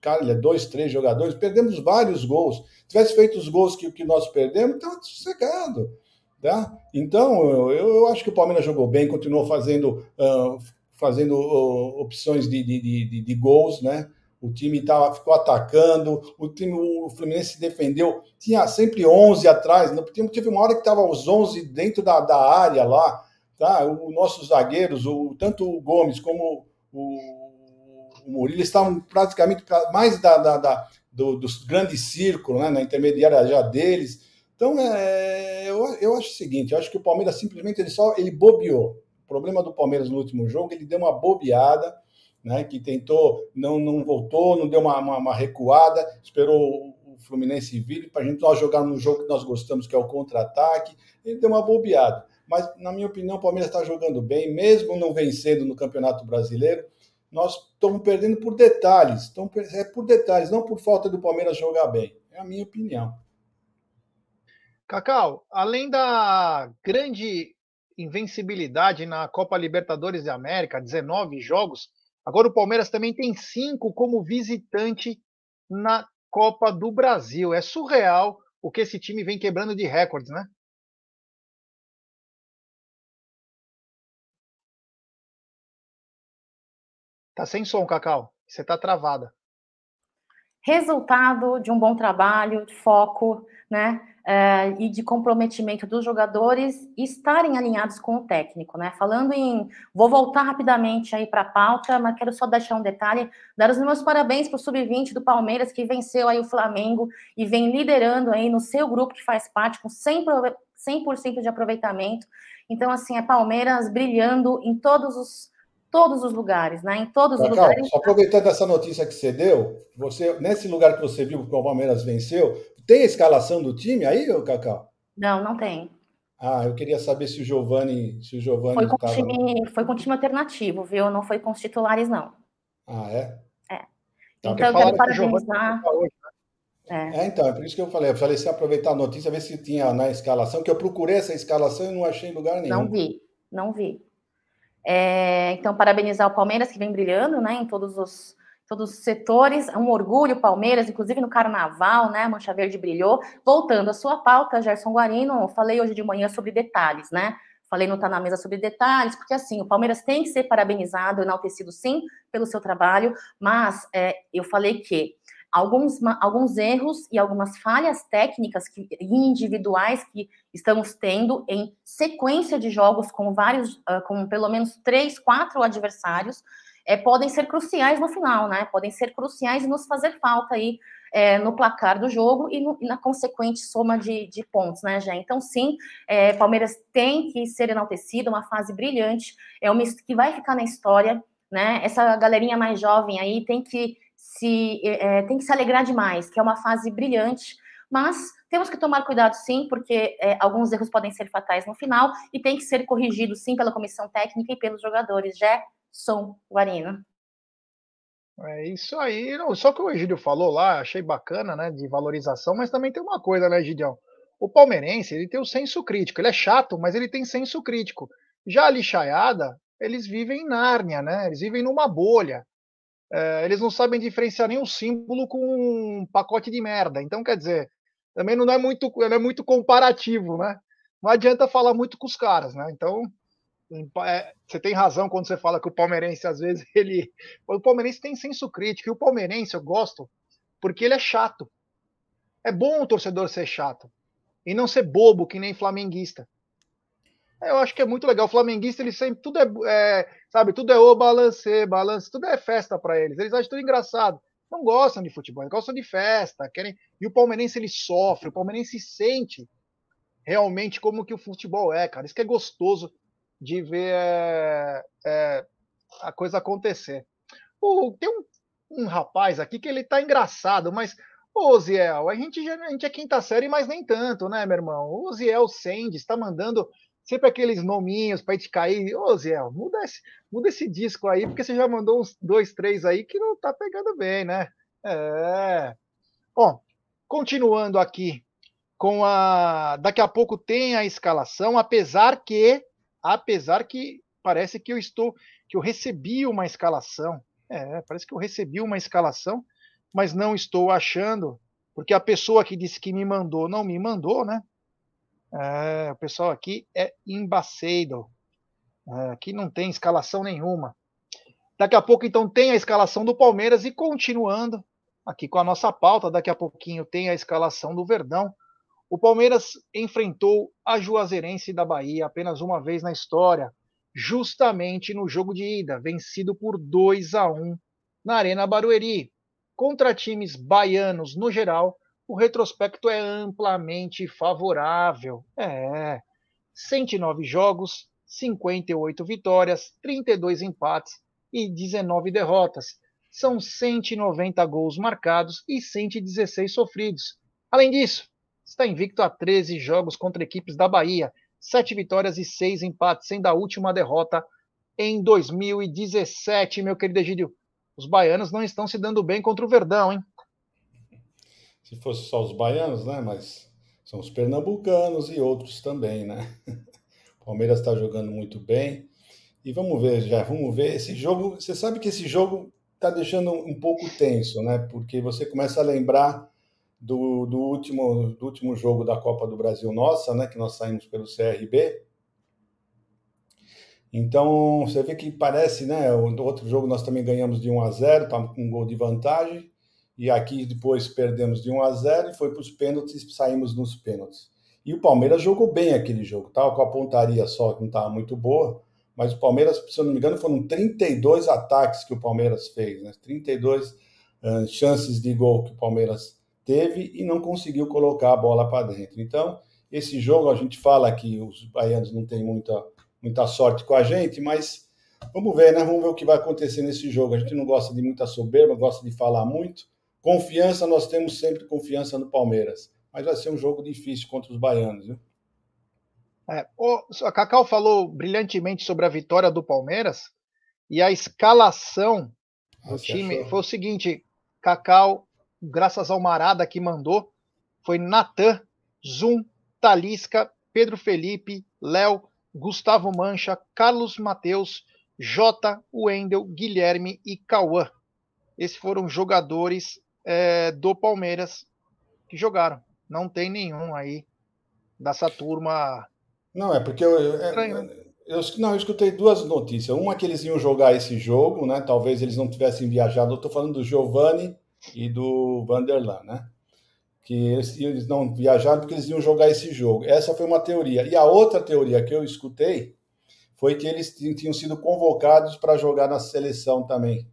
cara, é dois, três jogadores, perdemos vários gols. Se tivesse feito os gols que, que nós perdemos, estava sossegado. Tá? Então, eu, eu acho que o Palmeiras jogou bem, continuou fazendo, uh, fazendo uh, opções de, de, de, de, gols, né? O time tava, ficou atacando, o time, o Fluminense defendeu, tinha sempre 11 atrás, não, teve uma hora que estava os 11 dentro da, da área lá, tá? Os nossos zagueiros, o, tanto o Gomes como o o Murilo estavam praticamente mais da, da, da do, dos grandes círculos, né, na intermediária já deles. Então, é, eu, eu acho o seguinte, eu acho que o Palmeiras simplesmente ele só ele bobeou. O problema do Palmeiras no último jogo, ele deu uma bobeada, né, que tentou, não, não voltou, não deu uma, uma, uma recuada, esperou o Fluminense vir para a gente nós jogar no jogo que nós gostamos, que é o contra-ataque, ele deu uma bobeada. Mas, na minha opinião, o Palmeiras está jogando bem, mesmo não vencendo no Campeonato Brasileiro nós estamos perdendo por detalhes. Então, é por detalhes, não por falta do Palmeiras jogar bem. É a minha opinião. Cacau, além da grande invencibilidade na Copa Libertadores de América, 19 jogos, agora o Palmeiras também tem cinco como visitante na Copa do Brasil. É surreal o que esse time vem quebrando de recordes, né? Tá sem som, Cacau. Você tá travada. Resultado de um bom trabalho, de foco, né? É, e de comprometimento dos jogadores estarem alinhados com o técnico, né? Falando em. Vou voltar rapidamente aí para a pauta, mas quero só deixar um detalhe: dar os meus parabéns para o Sub-20 do Palmeiras, que venceu aí o Flamengo e vem liderando aí no seu grupo que faz parte, com 100%, 100 de aproveitamento. Então, assim, é Palmeiras brilhando em todos os todos os lugares, né? Em todos Cacau, os lugares. Aproveitando essa notícia que você deu, você nesse lugar que você viu que o Palmeiras venceu, tem a escalação do time aí, Cacau? Não, não tem. Ah, eu queria saber se o Giovani, se o Giovani foi com tava... time, foi com time alternativo, viu? Não foi com os titulares, não. Ah, é? É. Tá, então eu quero parabenizar. É. é. então, é por isso que eu falei. Eu falei se aproveitar a notícia, ver se tinha na escalação, que eu procurei essa escalação e não achei em lugar nenhum. Não vi, não vi. É, então, parabenizar o Palmeiras, que vem brilhando né, em todos os, todos os setores. É um orgulho, Palmeiras, inclusive no carnaval, né? Mancha Verde brilhou. Voltando à sua pauta, Gerson Guarino, falei hoje de manhã sobre detalhes, né? Falei não tá na mesa sobre detalhes, porque assim, o Palmeiras tem que ser parabenizado, enaltecido sim pelo seu trabalho, mas é, eu falei que alguns, alguns erros e algumas falhas técnicas que, individuais que estamos tendo em sequência de jogos com vários, uh, com pelo menos três, quatro adversários, é, podem ser cruciais no final, né? Podem ser cruciais e nos fazer falta aí é, no placar do jogo e, no, e, na consequente soma de, de pontos, né, Jé? Então, sim, é, Palmeiras tem que ser enaltecido, uma fase brilhante, é uma que vai ficar na história, né? Essa galerinha mais jovem aí tem que se é, tem que se alegrar demais, que é uma fase brilhante, mas temos que tomar cuidado sim, porque é, alguns erros podem ser fatais no final e tem que ser corrigido sim pela comissão técnica e pelos jogadores. Gerson Guarino. É isso aí. Só que o Egídio falou lá, achei bacana, né, de valorização, mas também tem uma coisa, né, Egidião? O palmeirense, ele tem o senso crítico. Ele é chato, mas ele tem senso crítico. Já a lixaiada, eles vivem em Nárnia, né? Eles vivem numa bolha. É, eles não sabem diferenciar nenhum símbolo com um pacote de merda. Então, quer dizer, também não é muito, não é muito comparativo, né? Não adianta falar muito com os caras, né? Então, é, você tem razão quando você fala que o palmeirense, às vezes, [LAUGHS] ele. O palmeirense tem senso crítico. E o palmeirense eu gosto porque ele é chato. É bom o torcedor ser chato. E não ser bobo, que nem flamenguista. Eu acho que é muito legal. O flamenguista, ele sempre. Tudo é. é sabe, tudo é o balance, balance, tudo é festa para eles. Eles acham tudo engraçado. Não gostam de futebol, eles gostam de festa. Querem... E o palmeirense, ele sofre. O palmeirense sente realmente como que o futebol é, cara. Isso que é gostoso de ver é, é, a coisa acontecer. Tem um, um, rapaz aqui que ele tá engraçado, mas, ô Ziel, a gente, a gente é quinta série, mas nem tanto, né, meu irmão? O Ziel Sendes está mandando sempre aqueles nominhos para gente cair. Ô Ziel, muda esse, muda esse disco aí, porque você já mandou uns dois, três aí que não tá pegando bem, né? É. Bom, continuando aqui com a. Daqui a pouco tem a escalação, apesar que apesar que parece que eu estou, que eu recebi uma escalação. É, parece que eu recebi uma escalação, mas não estou achando, porque a pessoa que disse que me mandou não me mandou, né? É, o pessoal aqui é embacedo. É, aqui não tem escalação nenhuma. Daqui a pouco, então, tem a escalação do Palmeiras e continuando aqui com a nossa pauta, daqui a pouquinho tem a escalação do Verdão. O Palmeiras enfrentou a Juazeirense da Bahia apenas uma vez na história, justamente no jogo de ida, vencido por 2 a 1 na Arena Barueri. Contra times baianos no geral, o retrospecto é amplamente favorável. É, 109 jogos, 58 vitórias, 32 empates e 19 derrotas. São 190 gols marcados e 116 sofridos. Além disso, está invicto a 13 jogos contra equipes da Bahia, 7 vitórias e 6 empates, sendo a última derrota em 2017, meu querido Egídio. Os baianos não estão se dando bem contra o Verdão, hein? Se fosse só os baianos, né? Mas são os pernambucanos e outros também, né? [LAUGHS] O Palmeiras está jogando muito bem. E vamos ver, já vamos ver esse jogo. Você sabe que esse jogo está deixando um pouco tenso, né? Porque você começa a lembrar do, do, último, do último jogo da Copa do Brasil nossa, né, que nós saímos pelo CRB. Então, você vê que parece, né, o outro jogo nós também ganhamos de 1 a 0, tá com um gol de vantagem, e aqui depois perdemos de 1 a 0 e foi para os pênaltis, saímos nos pênaltis. E o Palmeiras jogou bem aquele jogo, tá? com a pontaria só que não estava muito boa, mas o Palmeiras, se eu não me engano, foram 32 ataques que o Palmeiras fez, né? 32 uh, chances de gol que o Palmeiras teve e não conseguiu colocar a bola para dentro. Então, esse jogo a gente fala que os baianos não têm muita, muita sorte com a gente, mas vamos ver, né? Vamos ver o que vai acontecer nesse jogo. A gente não gosta de muita soberba, gosta de falar muito. Confiança, nós temos sempre confiança no Palmeiras, mas vai ser um jogo difícil contra os baianos, viu? É, o, a Cacau falou brilhantemente sobre a vitória do Palmeiras e a escalação do time achou? foi o seguinte: Cacau graças ao Marada que mandou, foi Natan, Zum, Talisca, Pedro Felipe, Léo, Gustavo Mancha, Carlos Mateus, Jota, Wendel, Guilherme e Cauã. Esses foram jogadores é, do Palmeiras que jogaram. Não tem nenhum aí dessa turma. Não, é porque eu, eu, é, eu, não, eu escutei duas notícias. Uma que eles iam jogar esse jogo, né? Talvez eles não tivessem viajado. Eu estou falando do Giovanni e do Vanderlan, né? Que eles, eles não viajaram porque eles iam jogar esse jogo. Essa foi uma teoria. E a outra teoria que eu escutei foi que eles tinham sido convocados para jogar na seleção também.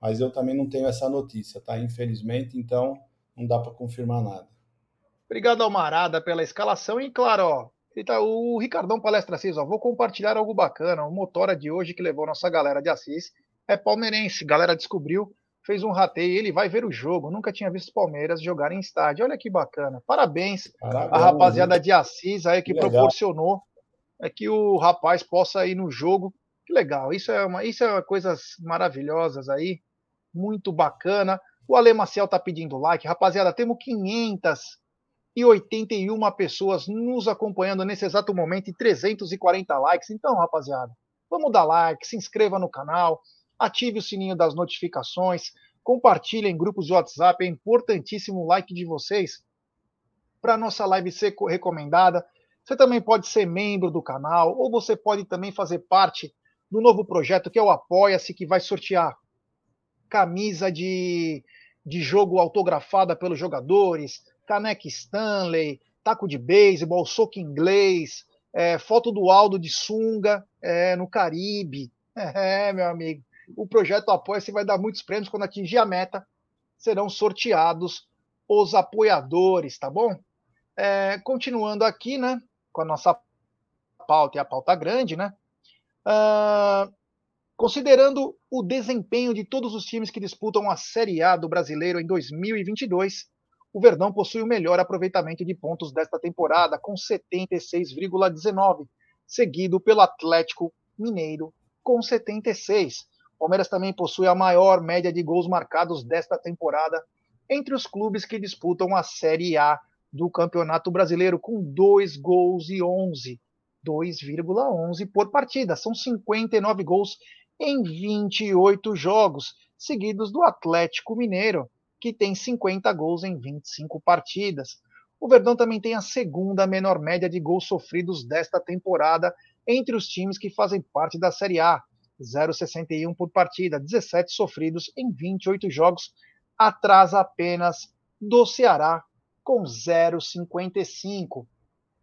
Mas eu também não tenho essa notícia, tá? Infelizmente, então não dá para confirmar nada. Obrigado ao Marada pela escalação e claro, ó, tá, o Ricardão Palestra Assis, ó, vou compartilhar algo bacana. O motora de hoje que levou nossa galera de Assis é palmeirense. Galera descobriu fez um rateio, ele vai ver o jogo. Nunca tinha visto Palmeiras jogar em estádio. Olha que bacana. Parabéns Parabéns à rapaziada de Assis aí que, que proporcionou é que o rapaz possa ir no jogo. Que legal. Isso é uma, isso é coisas maravilhosas aí. Muito bacana. O Ale Maciel tá pedindo like. Rapaziada, temos 500 81 pessoas nos acompanhando nesse exato momento e 340 likes. Então, rapaziada, vamos dar like, se inscreva no canal, ative o sininho das notificações, compartilhe em grupos de WhatsApp, é importantíssimo o like de vocês para nossa live ser recomendada. Você também pode ser membro do canal, ou você pode também fazer parte do novo projeto que é o Apoia-se, que vai sortear camisa de, de jogo autografada pelos jogadores, caneca Stanley, taco de beisebol, soco inglês, é, foto do Aldo de sunga é, no Caribe. [LAUGHS] É, meu amigo. O projeto Apoia-se vai dar muitos prêmios. Quando atingir a meta, serão sorteados os apoiadores, tá bom? É, continuando aqui, né, com a nossa pauta e a pauta grande, né? Uh, considerando o desempenho de todos os times que disputam a Série A do Brasileiro em 2022, o Verdão possui o melhor aproveitamento de pontos desta temporada, com 76,19, seguido pelo Atlético Mineiro, com 76. O Palmeiras também possui a maior média de gols marcados desta temporada entre os clubes que disputam a Série A do Campeonato Brasileiro, com 2 gols e 11. 2,11 por partida. São 59 gols em 28 jogos, seguidos do Atlético Mineiro, que tem 50 gols em 25 partidas. O Verdão também tem a segunda menor média de gols sofridos desta temporada entre os times que fazem parte da Série A, 0,61 por partida, 17 sofridos em 28 jogos, atrás apenas do Ceará com 0,55.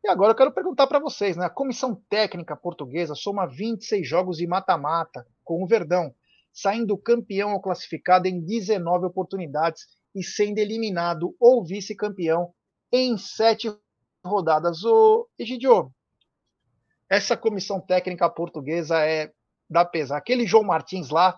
E agora eu quero perguntar para vocês, né? A comissão técnica portuguesa soma 26 jogos de mata-mata com o Verdão, saindo campeão ou classificado em 19 oportunidades e sendo eliminado ou vice-campeão em sete rodadas. O Egidio, essa comissão técnica portuguesa é da pesar. Aquele João Martins lá,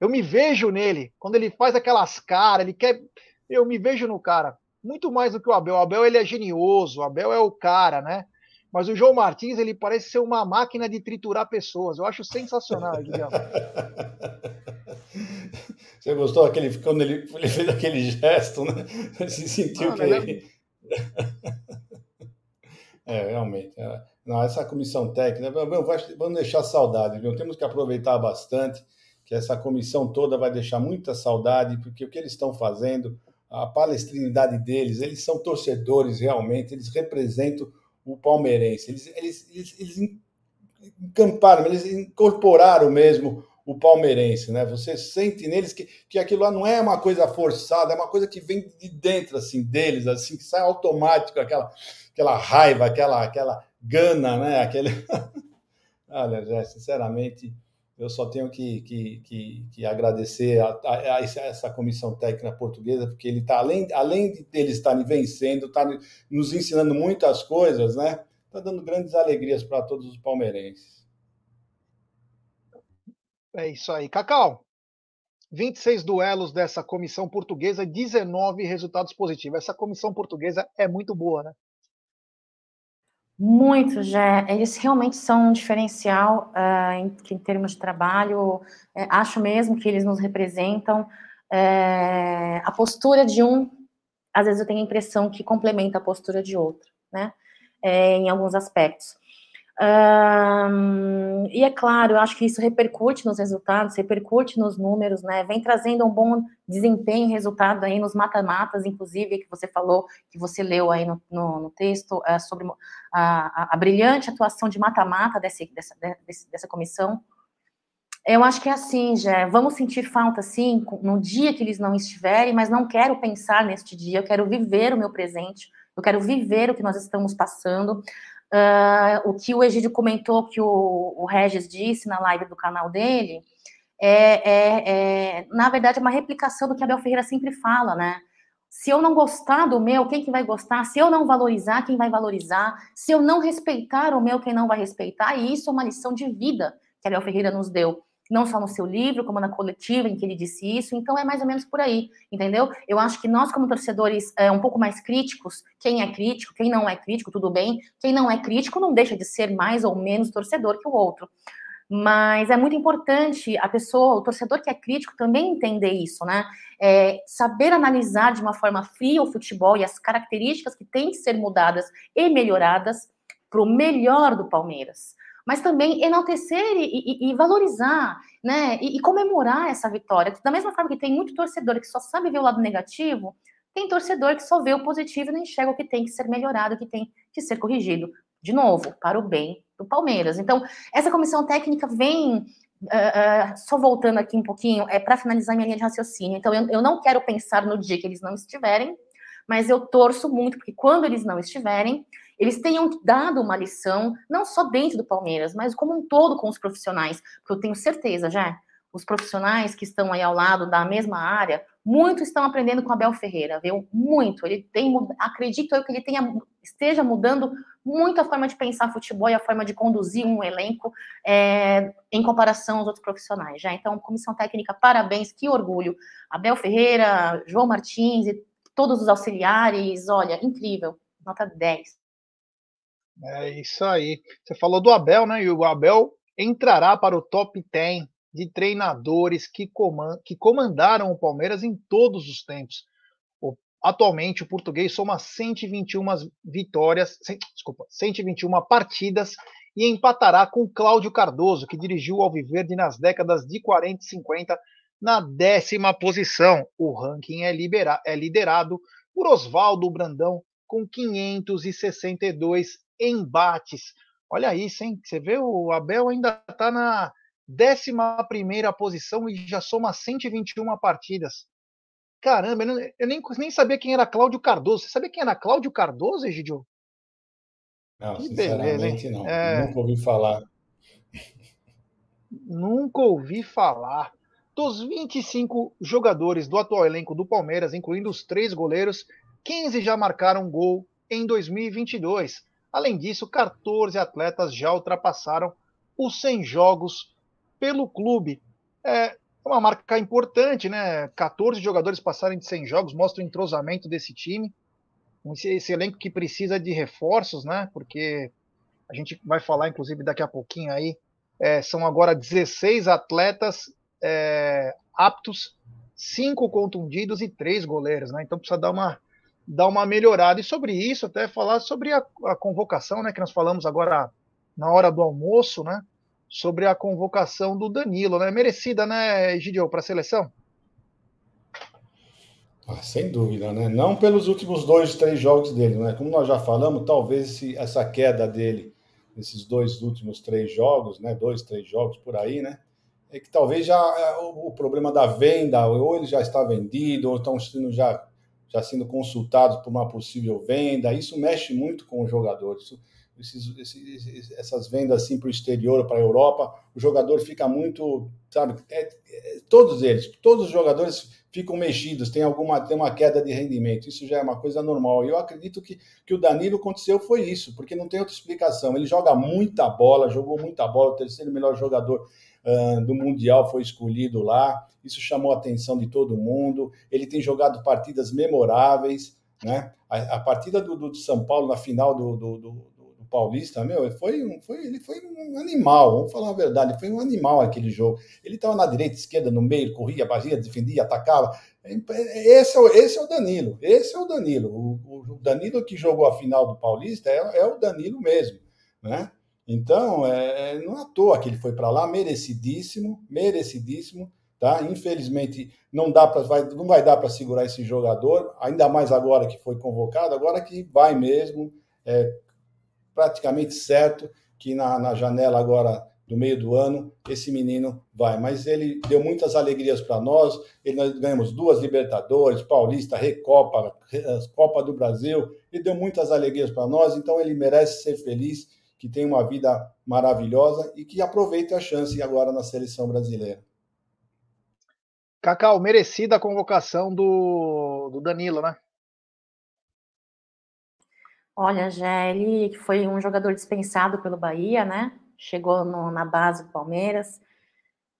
eu me vejo nele, quando ele faz aquelas caras, ele quer. Eu me vejo no cara, muito mais do que o Abel. O Abel ele é genioso, o Abel é o cara, né? Mas o João Martins, ele parece ser uma máquina de triturar pessoas. Eu acho sensacional, Guilherme. [LAUGHS] Você gostou aquele, quando ele, ele fez aquele gesto, né? Se sentiu que ele... [LAUGHS] É, realmente. É. Não, essa comissão técnica, vamos deixar saudade, viu? Temos que aproveitar bastante, que essa comissão toda vai deixar muita saudade, porque o que eles estão fazendo, a palestrinidade deles, eles são torcedores realmente, eles representam o palmeirense. Eles, eles, eles, eles encamparam, eles incorporaram mesmo o palmeirense, né? Você sente neles que, que aquilo lá não é uma coisa forçada, é uma coisa que vem de dentro, assim, deles, assim, que sai automático, aquela, aquela raiva, aquela, aquela gana, né? Aquele... [LAUGHS] Olha, já, sinceramente, eu só tenho que, que, que, que agradecer a, a, a, essa comissão técnica portuguesa, porque ele está, além, além de eles estarem vencendo, está nos ensinando muitas coisas, né? Está dando grandes alegrias para todos os palmeirenses. É isso aí. Cacau, 26 duelos dessa comissão portuguesa, 19 resultados positivos. Essa comissão portuguesa é muito boa, né? Muito, já. Eles realmente são um diferencial uh, em, em, termos de trabalho. É, acho mesmo que eles nos representam. É, a postura de um, às vezes eu tenho a impressão que complementa a postura de outro, né? É, em alguns aspectos. E é claro, eu acho que isso repercute nos resultados, repercute nos números, né? Vem trazendo um bom desempenho, resultado aí nos mata-matas, inclusive, que você falou, que você leu aí no, no, no texto, é, sobre a, a, a, brilhante atuação de mata-mata dessa, dessa, dessa comissão. Eu acho que é assim, já. Vamos sentir falta, sim, no dia que eles não estiverem, mas não quero pensar neste dia, eu quero viver o meu presente, eu quero viver o que nós estamos passando. Uh, o que o Egídio comentou, que o, o Regis disse na live do canal dele, é, é, é, na verdade, uma replicação do que Abel Ferreira sempre fala, né? Se eu não gostar do meu, quem que vai gostar? Se eu não valorizar, quem vai valorizar? Se eu não respeitar o meu, quem não vai respeitar? E isso é uma lição de vida que Abel Ferreira nos deu não só no seu livro, como na coletiva em que ele disse isso. Então é mais ou menos por aí, entendeu? Eu acho que nós, como torcedores, é, um pouco mais críticos, quem é crítico, quem não é crítico, tudo bem. Quem não é crítico não deixa de ser mais ou menos torcedor que o outro. Mas é muito importante a pessoa, o torcedor que é crítico, também entender isso, né? É, saber analisar de uma forma fria o futebol e as características que têm que ser mudadas e melhoradas para o melhor do Palmeiras. Mas também enaltecer e, e, e valorizar, né? E, e comemorar essa vitória. Da mesma forma que tem muito torcedor que só sabe ver o lado negativo, tem torcedor que só vê o positivo e não enxerga o que tem que ser melhorado, o que tem que ser corrigido. De novo, para o bem do Palmeiras. Então, essa comissão técnica vem. Uh, uh, só voltando aqui um pouquinho, é para finalizar minha linha de raciocínio. Então, eu, eu não quero pensar no dia que eles não estiverem, mas eu torço muito, porque quando eles não estiverem, eles tenham dado uma lição, não só dentro do Palmeiras, mas como um todo com os profissionais, porque eu tenho certeza, já, os profissionais que estão aí ao lado da mesma área, muitos estão aprendendo com Abel Ferreira, viu? Muito. Ele tem, acredito eu que ele tenha, esteja mudando muito a forma de pensar futebol e a forma de conduzir um elenco é, em comparação aos outros profissionais. Já então, comissão técnica, parabéns, que orgulho. Abel Ferreira, João Martins e todos os auxiliares, olha, incrível, nota 10. É isso aí. Você falou do Abel, né? E o Abel entrará para o top 10 de treinadores que, comand que comandaram o Palmeiras em todos os tempos. Atualmente, o português soma 121 vitórias, desculpa, 121 partidas e empatará com Cláudio Cardoso, que dirigiu o Alviverde nas décadas de 40 e 50, na décima posição. O ranking é, libera é liderado por Oswaldo Brandão, com 562 embates. Olha isso, hein? Você vê, o Abel ainda está na décima primeira posição e já soma 121 partidas. Caramba, eu nem, nem sabia quem era Cláudio Cardoso. Você sabia quem era Cláudio Cardoso, Egidio? Não, que sinceramente beleza, não. É... Nunca ouvi falar. Nunca ouvi falar. Dos 25 jogadores do atual elenco do Palmeiras, incluindo os três goleiros, 15 já marcaram gol em 2022. Além disso, 14 atletas já ultrapassaram os 100 jogos pelo clube. É, uma marca importante, né? 14 jogadores passarem de 100 jogos, mostra o entrosamento desse time. Esse, elenco que precisa de reforços, né? Porque a gente vai falar, inclusive, daqui a pouquinho aí. É, são agora 16 atletas é, aptos, 5 contundidos e 3 goleiros, né? Então precisa dar uma, dar uma melhorada. E sobre isso, até falar sobre a, a convocação, né? Que nós falamos agora na hora do almoço, né? sobre a convocação do Danilo, né? Merecida, né, Gidio, para a seleção? Ah, sem dúvida, né? Não pelos últimos dois, três jogos dele, né? Como nós já falamos, talvez esse, essa queda dele nesses dois últimos três jogos, né? Dois, três jogos por aí, né? É que talvez já é, o, o problema da venda, ou ele já está vendido, ou estão sendo já, já sendo consultados por uma possível venda. Isso mexe muito com o jogador. Isso, esses, esses, essas vendas assim para o exterior, para a Europa, o jogador fica muito, sabe, é, é, todos eles, todos os jogadores ficam mexidos, tem alguma tem uma queda de rendimento, isso já é uma coisa normal. E eu acredito que, que o Danilo aconteceu foi isso, porque não tem outra explicação. Ele joga muita bola, jogou muita bola, o terceiro melhor jogador uh, do Mundial foi escolhido lá, isso chamou a atenção de todo mundo. Ele tem jogado partidas memoráveis, né? A, a partida do, do, São Paulo na final do, do, Paulista, meu, foi um, foi, ele foi um animal, vamos falar a verdade, foi um animal aquele jogo. Ele estava na direita, esquerda, no meio, corria, batia, defendia, atacava. Esse é, o, esse é o Danilo, esse é o Danilo. O, o Danilo que jogou a final do Paulista é, é o Danilo mesmo, né? Então, é, é não é à toa que ele foi para lá, merecidíssimo, merecidíssimo, tá? Infelizmente, não dá para vai, não vai dar para segurar esse jogador, ainda mais agora que foi convocado, agora que vai mesmo, é, praticamente certo que na, na janela agora do meio do ano, esse menino vai. Mas ele deu muitas alegrias para nós. Ele, nós ganhamos duas Libertadores, Paulista, Recopa, Copa do Brasil. Ele deu muitas alegrias para nós, então ele merece ser feliz, que tem uma vida maravilhosa e que aproveite a chance agora na seleção brasileira. Cacau, merecida a convocação do, do Danilo, né? Olha, já ele foi um jogador dispensado pelo Bahia, né? Chegou no, na base do Palmeiras,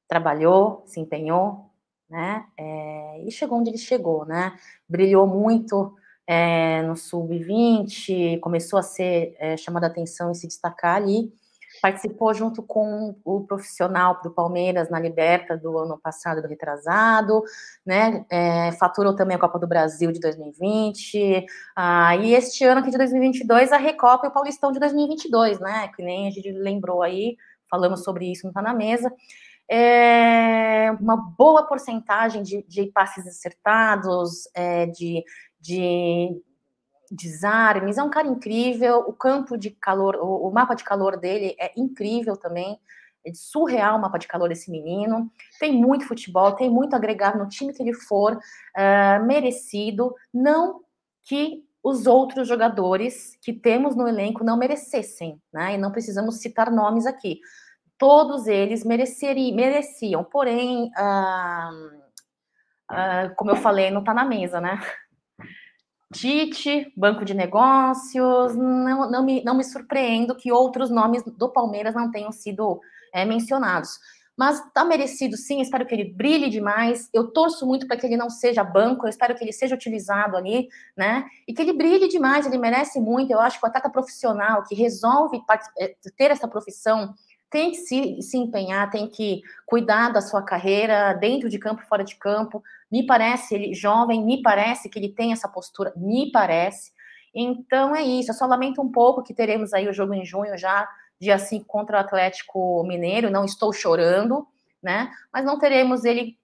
trabalhou, se empenhou, né? É, e chegou onde ele chegou, né? Brilhou muito é, no sub-20, começou a ser é, chamada atenção e se destacar ali. Participou junto com o profissional do Palmeiras na Liberta do ano passado, do retrasado, né? É, faturou também a Copa do Brasil de 2020, ah, e este ano aqui de 2022 a Recopa e o Paulistão de 2022, né? Que nem a gente lembrou aí, falamos sobre isso, não tá na mesa. É, uma boa porcentagem de, de passes acertados, é, de, de desarmes, é um cara incrível, o campo de calor, o, o mapa de calor dele é incrível também, é surreal o mapa de calor desse menino, tem muito futebol, tem muito agregado no time que ele for, uh, merecido, não que os outros jogadores que temos no elenco não merecessem, né, e não precisamos citar nomes aqui, todos eles mereceriam, mereciam, porém, uh, uh, como eu falei, não está na mesa, né, Tite, Banco de Negócios, não, não, me, não me surpreendo que outros nomes do Palmeiras não tenham sido é, mencionados. Mas tá merecido sim, espero que ele brilhe demais. Eu torço muito para que ele não seja banco, eu espero que ele seja utilizado ali, né? E que ele brilhe demais, ele merece muito. Eu acho que o atleta profissional que resolve é, ter essa profissão tem que se, se empenhar, tem que cuidar da sua carreira dentro de campo, fora de campo. Me parece ele jovem, me parece que ele tem essa postura, me parece. Então é isso. Eu só lamento um pouco que teremos aí o jogo em junho já, dia 5 contra o Atlético Mineiro. Não estou chorando, né? Mas não teremos ele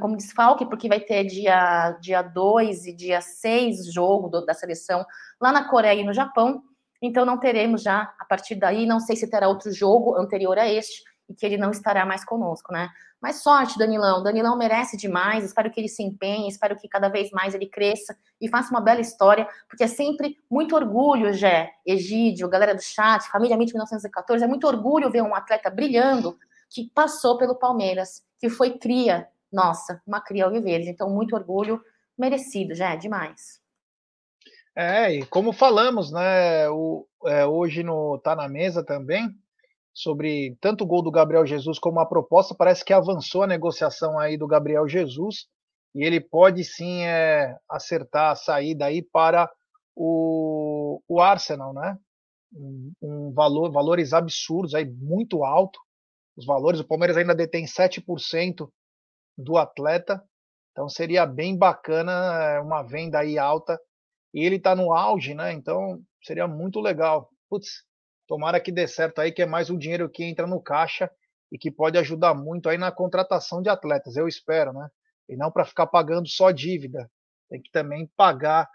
como desfalque, porque vai ter dia, dia 2 e dia 6 jogo do, da seleção lá na Coreia e no Japão. Então não teremos já, a partir daí, não sei se terá outro jogo anterior a este, e que ele não estará mais conosco, né? Mas sorte, Danilão. Danilão merece demais. Espero que ele se empenhe, espero que cada vez mais ele cresça e faça uma bela história, porque é sempre muito orgulho, Gé, Egídio, galera do chat, família MIT 1914, é muito orgulho ver um atleta brilhando que passou pelo Palmeiras, que foi cria, nossa, uma cria alviverde. Então, muito orgulho, merecido, Gé, demais. É, e como falamos, né, o, é, hoje no Tá na Mesa também, sobre tanto o gol do Gabriel Jesus como a proposta, parece que avançou a negociação aí do Gabriel Jesus, e ele pode sim é, acertar a saída aí para o, o Arsenal, né? Um, um, valor, valores absurdos aí, muito alto. Os valores, o Palmeiras ainda detém 7% do atleta, então seria bem bacana é, uma venda aí alta e ele está no auge, né? Então seria muito legal. Putz, tomara que dê certo aí, que é mais um dinheiro que entra no caixa e que pode ajudar muito aí na contratação de atletas, eu espero, né? E não para ficar pagando só dívida, tem que também pagar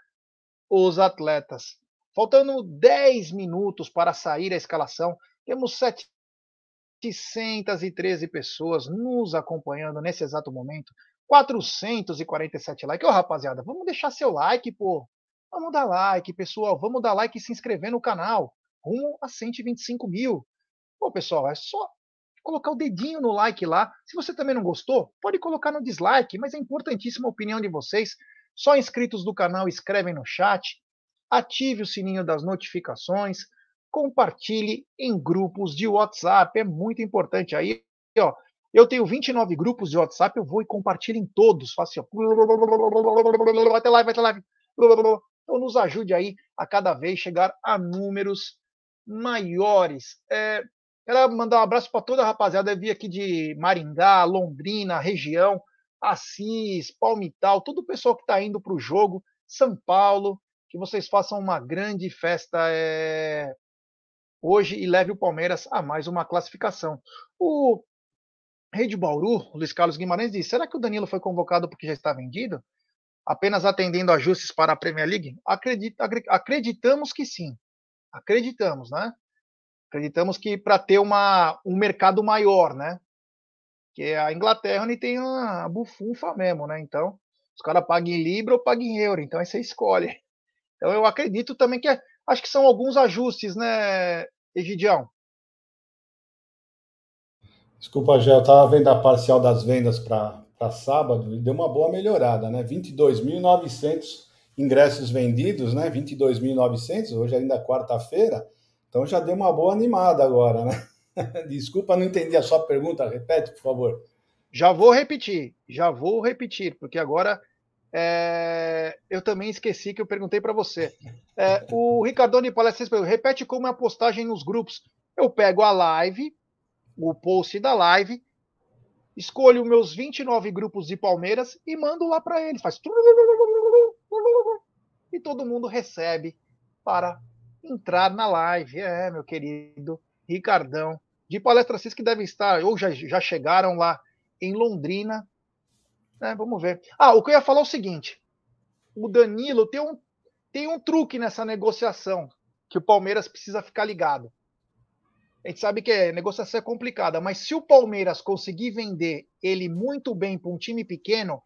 os atletas. Faltando 10 minutos para sair a escalação, temos 713 pessoas nos acompanhando nesse exato momento. 447 likes. Ô, rapaziada, vamos deixar seu like, pô. Vamos dar like, pessoal. Vamos dar like e se inscrever no canal. Rumo a 125 mil. Pô, pessoal, é só colocar o dedinho no like lá. Se você também não gostou, pode colocar no dislike, mas é importantíssima a opinião de vocês. Só inscritos do canal escrevem no chat. Ative o sininho das notificações. Compartilhe em grupos de WhatsApp. É muito importante aí, ó. Eu tenho 29 grupos de WhatsApp, eu vou e compartilho em todos. Faço assim, ó. Vai ter live, vai ter live. Então, nos ajude aí a cada vez chegar a números maiores. É, quero mandar um abraço para toda a rapaziada. Eu vi aqui de Maringá, Londrina, região, Assis, Palmital, todo o pessoal que está indo para o jogo, São Paulo. Que vocês façam uma grande festa é, hoje e leve o Palmeiras a mais uma classificação. O Rei de Bauru, Luiz Carlos Guimarães, disse: será que o Danilo foi convocado porque já está vendido? Apenas atendendo ajustes para a Premier League? Acredita, acreditamos que sim. Acreditamos, né? Acreditamos que para ter uma, um mercado maior, né? Que a Inglaterra onde tem a bufunfa mesmo, né? Então, os caras pagam em Libra ou pagam em euro, então aí você escolhe. Então eu acredito também que é, acho que são alguns ajustes, né, Egidião? Desculpa, Gé, eu estava vendo a parcial das vendas para para sábado e deu uma boa melhorada, né? 22.900 ingressos vendidos, né? 22.900, hoje ainda é quarta-feira, então já deu uma boa animada agora, né? [LAUGHS] Desculpa, não entendi a sua pergunta, repete, por favor. Já vou repetir, já vou repetir, porque agora é, eu também esqueci que eu perguntei para você. É, o Ricardone Palestras repete como é a postagem nos grupos. Eu pego a live, o post da live, escolho meus 29 grupos de Palmeiras e mando lá para eles. Faz. E todo mundo recebe para entrar na live. É, meu querido Ricardão, de palestrantes que devem estar, ou já, já chegaram lá em Londrina. É, vamos ver. Ah, o que eu ia falar é o seguinte: o Danilo tem um, tem um truque nessa negociação que o Palmeiras precisa ficar ligado. A gente sabe que a negociação é complicada, mas se o Palmeiras conseguir vender ele muito bem para um time pequeno,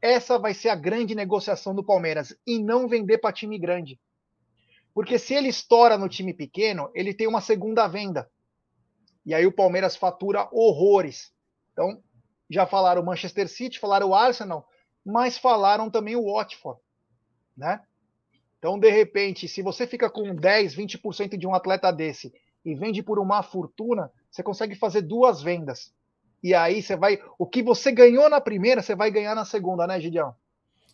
essa vai ser a grande negociação do Palmeiras e não vender para time grande. Porque se ele estoura no time pequeno, ele tem uma segunda venda. E aí o Palmeiras fatura horrores. Então, já falaram o Manchester City, falaram o Arsenal, mas falaram também o Watford, né? Então, de repente, se você fica com 10, 20% de um atleta desse e vende por uma fortuna, você consegue fazer duas vendas. E aí você vai. O que você ganhou na primeira, você vai ganhar na segunda, né, Gideão?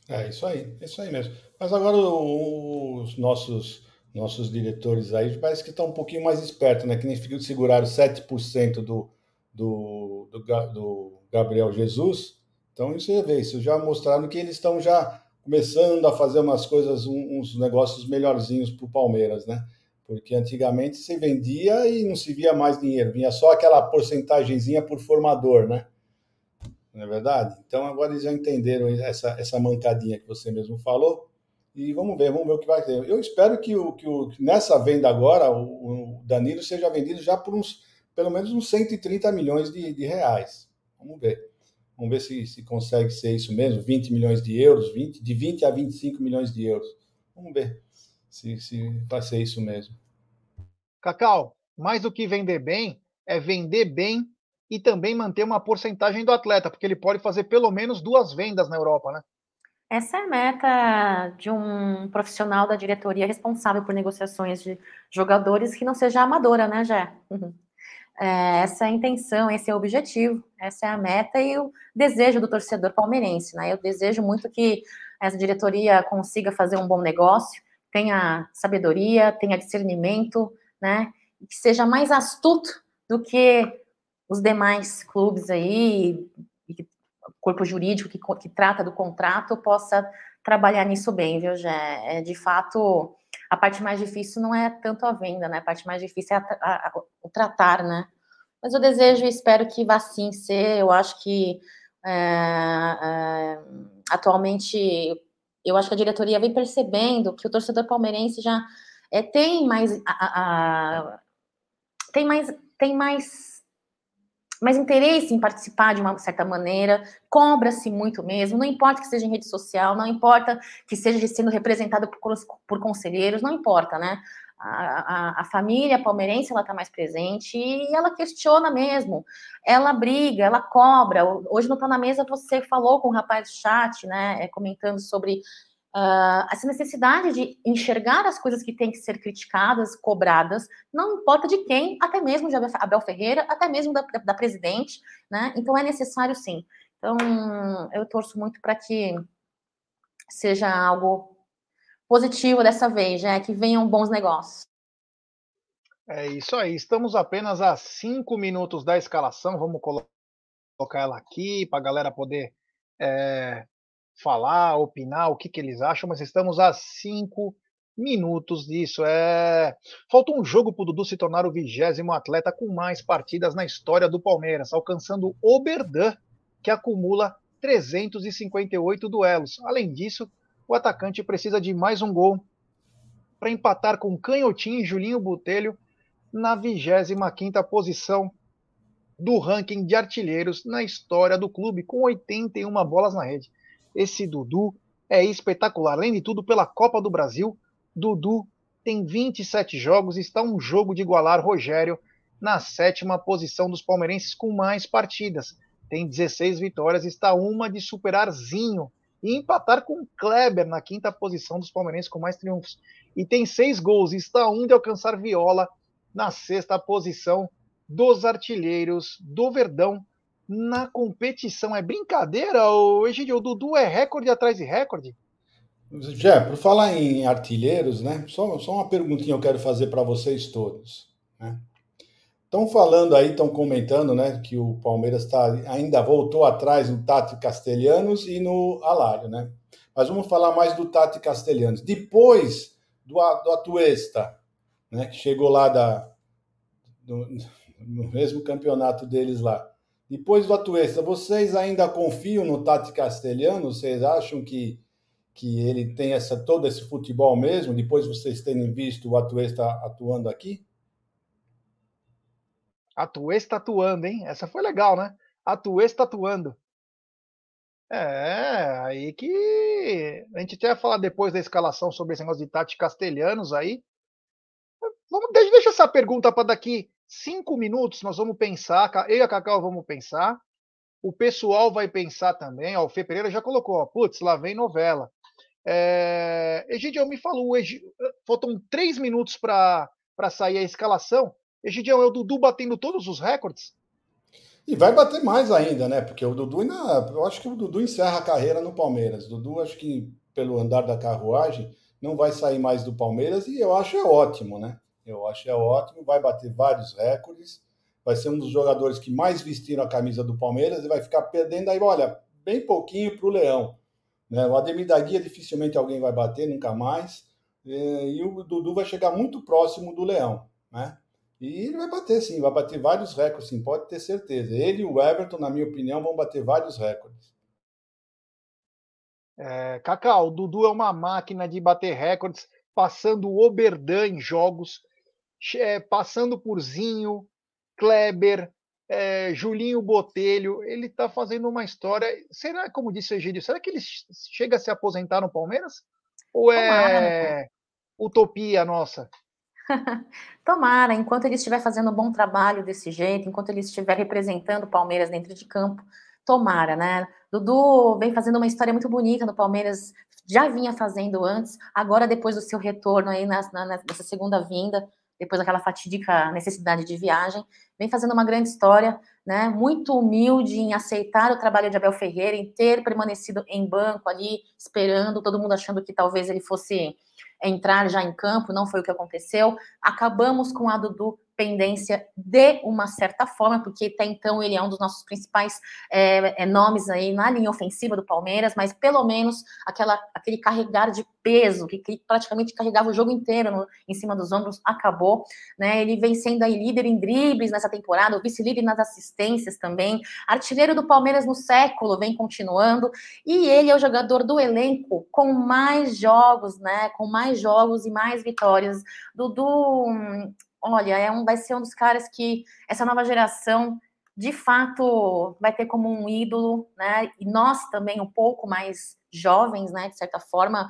É isso aí, é isso aí mesmo. Mas agora os nossos nossos diretores aí parece que estão um pouquinho mais espertos, né? Que nem seguraram 7% do, do, do, do Gabriel Jesus. Então, isso vê, isso já mostraram que eles estão já começando a fazer umas coisas, uns negócios melhorzinhos para o Palmeiras, né? Porque antigamente se vendia e não se via mais dinheiro, vinha só aquela porcentagemzinha por formador, né? Não é verdade? Então agora eles já entenderam essa, essa mancadinha que você mesmo falou. E vamos ver, vamos ver o que vai ter. Eu espero que, o, que, o, nessa venda agora, o, o, Danilo seja vendido já por uns, pelo menos uns 130 milhões de, de reais. Vamos ver. Vamos ver se, se consegue ser isso mesmo, 20 milhões de euros, 20, de 20 a 25 milhões de euros. Vamos ver se, se vai ser isso mesmo. Cacau, mais do que vender bem, é vender bem e também manter uma porcentagem do atleta, porque ele pode fazer pelo menos duas vendas na Europa, né? Essa é a meta de um profissional da diretoria responsável por negociações de jogadores que não seja amadora, né, Jé? Uhum. É, essa é a intenção, esse é o objetivo, essa é a meta e o desejo do torcedor palmeirense, né? Eu desejo muito que essa diretoria consiga fazer um bom negócio, tenha sabedoria, tenha discernimento, né? Que seja mais astuto do que os demais clubes aí, corpo jurídico que, que trata do contrato possa trabalhar nisso bem, viu, já é de fato a parte mais difícil não é tanto a venda, né? A parte mais difícil é o tratar, né? Mas eu desejo e espero que vá sim ser. Eu acho que é, é, atualmente eu acho que a diretoria vem percebendo que o torcedor palmeirense já é, tem mais tem mais tem mais mais interesse em participar de uma certa maneira, cobra-se muito mesmo, não importa que seja em rede social, não importa que seja sendo representado por, por conselheiros, não importa, né? A, a, a, família palmeirense ela está mais presente e ela questiona mesmo, ela briga, ela cobra. Hoje não está na mesa, você falou com o rapaz do chat, né, comentando sobre Uh, essa necessidade de enxergar as coisas que têm que ser criticadas, cobradas, não importa de quem, até mesmo de Abel Ferreira, até mesmo da, da presidente, né? Então é necessário sim. Então eu torço muito para que seja algo positivo dessa vez, né? Que venham bons negócios. É isso aí. Estamos apenas a cinco minutos da escalação. Vamos colocar ela aqui para a galera poder é, falar, opinar o que, que eles acham, mas estamos a cinco minutos disso. É... Falta um jogo para o Dudu se tornar o vigésimo atleta com mais partidas na história do Palmeiras, alcançando o Oberdan, que acumula 358 duelos. Além disso, o atacante precisa de mais um gol para empatar com Canhotinho e Julinho Botelho na 25ª posição do ranking de artilheiros na história do clube, com 81 bolas na rede. Esse Dudu é espetacular. Além de tudo, pela Copa do Brasil, Dudu tem 27 jogos e está um jogo de igualar Rogério na sétima posição dos palmeirenses com mais partidas. Tem 16 vitórias, está uma de superar Zinho e empatar com Kleber na quinta posição dos palmeirenses com mais triunfos. E tem seis gols, está um de alcançar Viola na sexta posição dos artilheiros do Verdão na competição. É brincadeira? O Egidio, o Dudu é recorde atrás de recorde? Já, por falar em artilheiros, né? Só, só uma perguntinha eu quero fazer para vocês todos. Né? Estão falando aí, estão comentando, né, que o Palmeiras tá, ainda voltou atrás no Tati Castelhanos e no Alário, né? Mas vamos falar mais do Tati Castelhanos. Depois do, do Atuesta, né, que chegou lá da, do, [LAUGHS] no mesmo campeonato deles lá. Depois do Atuesta, vocês ainda confiam no Tati Castelhanos? Vocês acham que, que ele tem essa, todo esse futebol mesmo, depois vocês terem visto o Atuesta atuando aqui? Atuesta atuando, hein? Essa foi legal, né? Atuesta atuando. É, aí que a gente até vai falar depois da escalação sobre esse negócio de Tati Castelhanos aí. Vamos, deixa, deixa essa pergunta para daqui cinco minutos, nós vamos pensar, eu e a Cacau vamos pensar, o pessoal vai pensar também, ó, o Fê Pereira já colocou, putz, lá vem novela. É, Egidião me falou, faltam três minutos para sair a escalação, Egidião, é o Dudu batendo todos os recordes? E vai bater mais ainda, né? Porque o Dudu ainda. Eu acho que o Dudu encerra a carreira no Palmeiras. O Dudu, acho que pelo andar da carruagem, não vai sair mais do Palmeiras e eu acho é ótimo, né? Eu acho é ótimo, vai bater vários recordes, vai ser um dos jogadores que mais vestiram a camisa do Palmeiras e vai ficar perdendo aí, olha, bem pouquinho para o Leão. Né? O Ademir da Guia dificilmente alguém vai bater, nunca mais. E o Dudu vai chegar muito próximo do Leão, né? E ele vai bater, sim, vai bater vários recordes, sim, pode ter certeza. Ele e o Everton, na minha opinião, vão bater vários recordes. É, Cacau, o Dudu é uma máquina de bater recordes, passando o Oberdan em jogos, é, passando por Zinho, Kleber, é, Julinho Botelho. Ele está fazendo uma história. Será, como disse o Egídio, será que ele chega a se aposentar no Palmeiras? Ou é Tomara, utopia nossa? [LAUGHS] Tomara, enquanto ele estiver fazendo um bom trabalho desse jeito, enquanto ele estiver representando o Palmeiras dentro de campo, tomara, né? Dudu vem fazendo uma história muito bonita no Palmeiras, já vinha fazendo antes, agora depois do seu retorno aí nessa, nessa segunda vinda, depois daquela fatídica necessidade de viagem, vem fazendo uma grande história, né? Muito humilde em aceitar o trabalho de Abel Ferreira, em ter permanecido em banco ali, esperando, todo mundo achando que talvez ele fosse entrar já em campo, não foi o que aconteceu. Acabamos com a Dudu pendência de uma certa forma, porque até então ele é um dos nossos principais é, é, nomes aí na linha ofensiva do Palmeiras, mas pelo menos aquela, aquele carregar de peso que, que praticamente carregava o jogo inteiro no, em cima dos ombros acabou, né? Ele vem sendo aí líder em dribles nessa temporada, vice-líder nas assistências também, artilheiro do Palmeiras no século, vem continuando, e ele é o jogador do elenco com mais jogos, né? Com mais jogos e mais vitórias. Dudu olha, é um, vai ser um dos caras que essa nova geração de fato vai ter como um ídolo, né? E nós também um pouco mais jovens, né? De certa forma,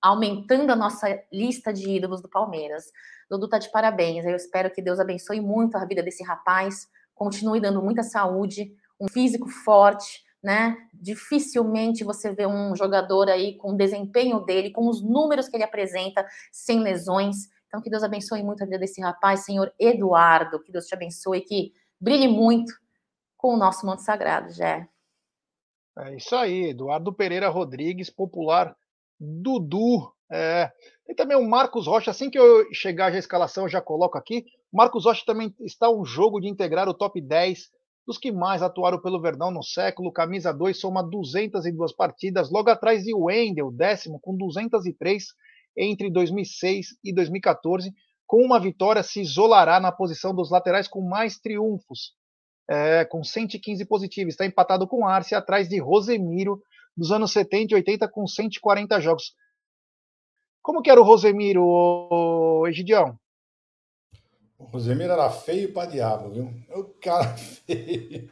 aumentando a nossa lista de ídolos do Palmeiras. Dudu tá de parabéns. Eu espero que Deus abençoe muito a vida desse rapaz, continue dando muita saúde, um físico forte, né? Dificilmente você vê um jogador aí com o desempenho dele, com os números que ele apresenta, sem lesões. Então, que Deus abençoe muito a vida desse rapaz, Senhor Eduardo. Que Deus te abençoe, que brilhe muito com o nosso manto sagrado, Jé. É isso aí, Eduardo Pereira Rodrigues, popular Dudu. É. Tem também o Marcos Rocha, assim que eu chegar já a escalação, eu já coloco aqui. Marcos Rocha também está um jogo de integrar o top 10 dos que mais atuaram pelo Verdão no século. Camisa 2 soma 202 partidas, logo atrás de Wendel, décimo, com 203 entre 2006 e 2014. Com uma vitória, se isolará na posição dos laterais com mais triunfos, é, com 115 positivos. Está empatado com Arce, atrás de Rosemiro, dos anos 70 e 80, com 140 jogos. Como que era o Rosemiro, Egidião? O Rosemiro era feio para diabo, viu? O cara [LAUGHS] feio.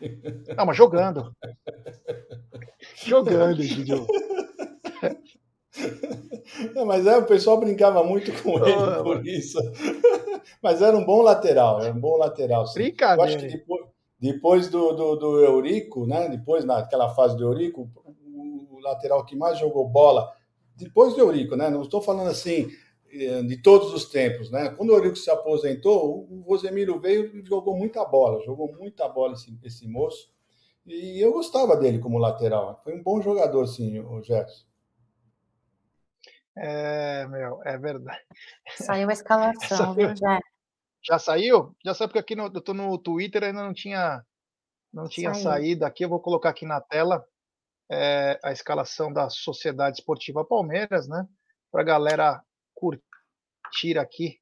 Não, mas jogando. [LAUGHS] jogando, Egidião. [LAUGHS] É, mas é, o pessoal brincava muito com ele oh, por mano. isso. [LAUGHS] Mas era um bom lateral, era um bom lateral. Sim. Brincadeira. Eu acho que depois, depois do, do, do, Eurico, né? Depois naquela fase do Eurico, o, o lateral que mais jogou bola, depois do Eurico, né? Não estou falando assim eh, de todos os tempos, né? Quando o Eurico se aposentou, o Rosemiro veio e jogou muita bola, jogou muita bola esse, esse moço. E eu gostava dele como lateral. Foi um bom jogador, sim, o Gerson. É, meu, é verdade. [LAUGHS] Saiu a escalação, viu, Jé? Já saiu? Já saiu porque aqui no, eu tô no Twitter ainda não tinha não tinha Saiu. saído aqui. Eu vou colocar aqui na tela é, a escalação da Sociedade Esportiva Palmeiras, né? Para a galera curtir aqui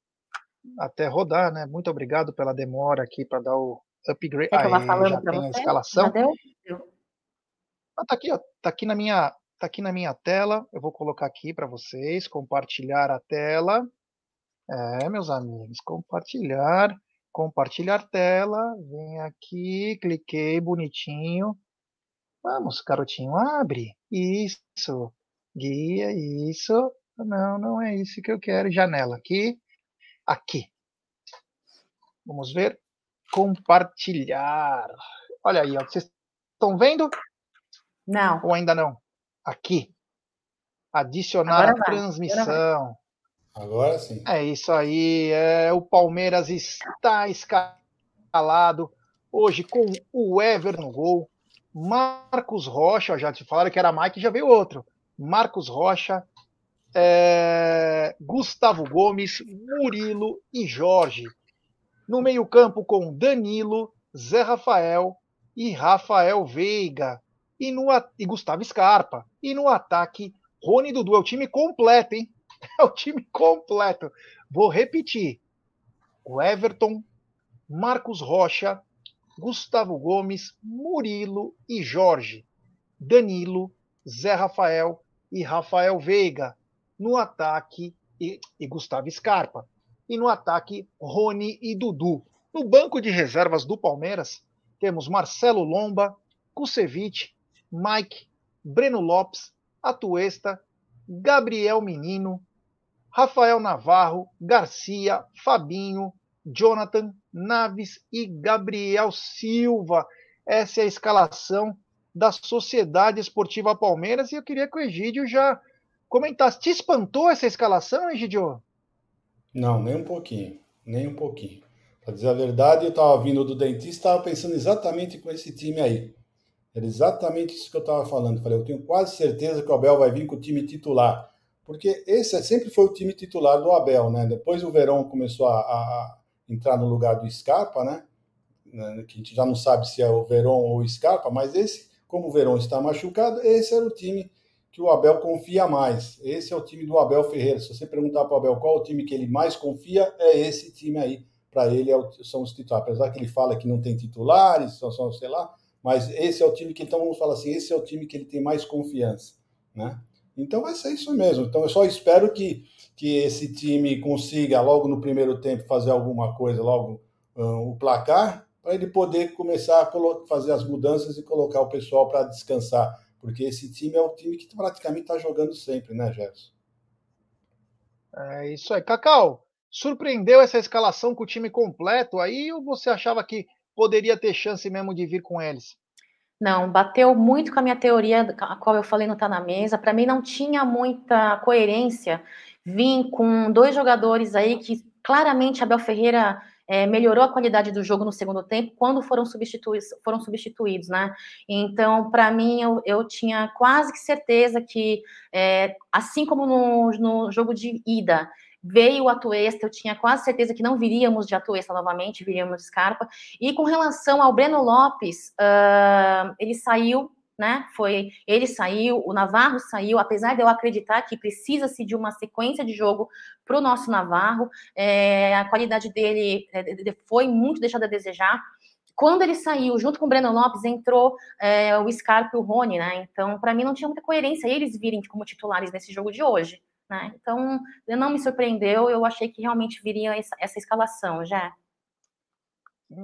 até rodar, né? Muito obrigado pela demora aqui para dar o upgrade. Quer que eu vá Aí, falando já para tem a você? Já escalação. deu? Ah, tá aqui, ó. Tá aqui na minha, tá aqui na minha tela. Eu vou colocar aqui para vocês, compartilhar a tela. É, meus amigos, compartilhar, compartilhar tela. Vem aqui, cliquei bonitinho. Vamos, garotinho, abre. Isso. Guia, isso. Não, não é isso que eu quero. Janela aqui. Aqui. Vamos ver. Compartilhar. Olha aí, ó. Vocês estão vendo? Não. Ou ainda não? Aqui. Adicionar Agora a vai, transmissão. Agora sim. É isso aí. É, o Palmeiras está escalado hoje com o Ever no gol. Marcos Rocha, já te falaram que era Mike, já veio outro. Marcos Rocha, é, Gustavo Gomes, Murilo e Jorge. No meio-campo com Danilo, Zé Rafael e Rafael Veiga. E, no, e Gustavo Scarpa. E no ataque, Rony e Dudu. É o time completo, hein? [LAUGHS] É o time completo. Vou repetir: o Everton, Marcos Rocha, Gustavo Gomes, Murilo e Jorge. Danilo, Zé Rafael e Rafael Veiga. No ataque, e, e Gustavo Scarpa. E no ataque, Rony e Dudu. No banco de reservas do Palmeiras, temos Marcelo Lomba, Kusevich, Mike, Breno Lopes, Atuesta, Gabriel Menino, Rafael Navarro, Garcia, Fabinho, Jonathan, Naves e Gabriel Silva. Essa é a escalação da Sociedade Esportiva Palmeiras e eu queria que o Egídio já comentasse. Te espantou essa escalação, Egídio? Não, nem um pouquinho. Nem um pouquinho. Para dizer a verdade, eu estava vindo do dentista estava pensando exatamente com esse time aí. Era exatamente isso que eu estava falando. Falei, eu tenho quase certeza que o Abel vai vir com o time titular. Porque esse sempre foi o time titular do Abel, né? Depois o Verão começou a, a entrar no lugar do Scarpa, né? Que a gente já não sabe se é o Verão ou o Scarpa, mas esse, como o Verão está machucado, esse era o time que o Abel confia mais. Esse é o time do Abel Ferreira. Se você perguntar para o Abel qual é o time que ele mais confia, é esse time aí. Para ele é o, são os titulares. Apesar que ele fala que não tem titulares, são, são, sei lá, mas esse é o time que, então vamos falar assim, esse é o time que ele tem mais confiança, né? Então vai ser isso mesmo. Então eu só espero que, que esse time consiga logo no primeiro tempo fazer alguma coisa, logo uh, o placar, para ele poder começar a fazer as mudanças e colocar o pessoal para descansar. Porque esse time é o time que praticamente está jogando sempre, né, Gerson? É isso aí. Cacau, surpreendeu essa escalação com o time completo aí ou você achava que poderia ter chance mesmo de vir com eles? Não, bateu muito com a minha teoria, a qual eu falei não tá na mesa. Para mim não tinha muita coerência vir com dois jogadores aí que claramente Abel Ferreira é, melhorou a qualidade do jogo no segundo tempo quando foram substituídos, foram substituídos, né? Então, para mim, eu, eu, tinha quase que certeza que, é, assim como no, no jogo de ida, veio o Atuesta, eu tinha quase certeza que não viríamos de Atuesta novamente, viríamos de Scarpa. E com relação ao Breno Lopes, uh, ele saiu, né? Foi ele saiu, o Navarro saiu, apesar de eu acreditar que precisa-se de uma sequência de jogo para o nosso Navarro, é, a qualidade dele é, foi muito deixada a desejar. Quando ele saiu, junto com o Breno Lopes, entrou é, o Scarpa e o Rony, né? Então, para mim, não tinha muita coerência eles virem como titulares nesse jogo de hoje. Né? Então, não me surpreendeu, eu achei que realmente viria essa, essa escalação, já.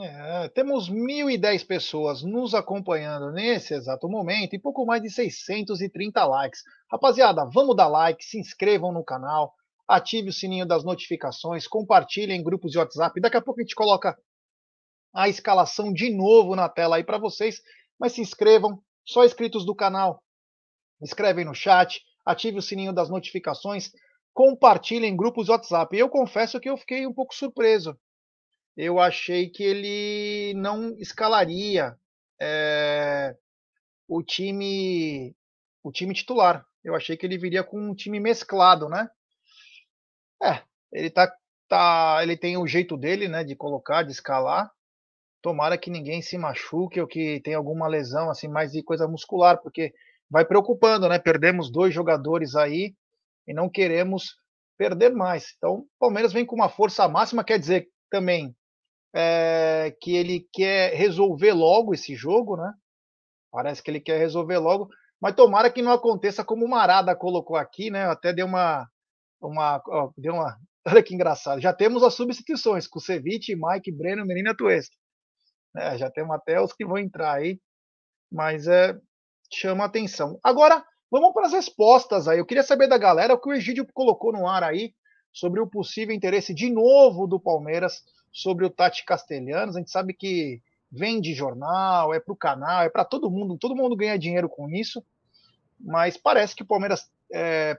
É, temos 1.010 pessoas nos acompanhando nesse exato momento e pouco mais de 630 likes. Rapaziada, vamos dar like, se inscrevam no canal, ative o sininho das notificações, compartilhem em grupos de WhatsApp. Daqui a pouco a gente coloca a escalação de novo na tela aí para vocês, mas se inscrevam, só inscritos do canal. Escrevem no chat, ative o sininho das notificações, compartilhe em grupos WhatsApp. Eu confesso que eu fiquei um pouco surpreso. Eu achei que ele não escalaria é, o time o time titular. Eu achei que ele viria com um time mesclado, né? É, ele tá tá, ele tem o jeito dele, né, de colocar, de escalar. Tomara que ninguém se machuque ou que tenha alguma lesão assim mais de coisa muscular, porque vai preocupando, né? Perdemos dois jogadores aí e não queremos perder mais. Então, o Palmeiras vem com uma força máxima, quer dizer também é, que ele quer resolver logo esse jogo, né? Parece que ele quer resolver logo, mas tomara que não aconteça como o Marada colocou aqui, né? Até deu uma, uma, ó, deu uma, [LAUGHS] olha que engraçado. Já temos as substituições com Ceviche, Mike, Breno, Menino e Atuesta. É, já temos até os que vão entrar aí, mas é chama atenção. Agora, vamos para as respostas aí. Eu queria saber da galera o que o Egídio colocou no ar aí sobre o possível interesse de novo do Palmeiras sobre o Tati Castelhanos. A gente sabe que vende jornal, é para o canal, é para todo mundo, todo mundo ganha dinheiro com isso, mas parece que o Palmeiras é,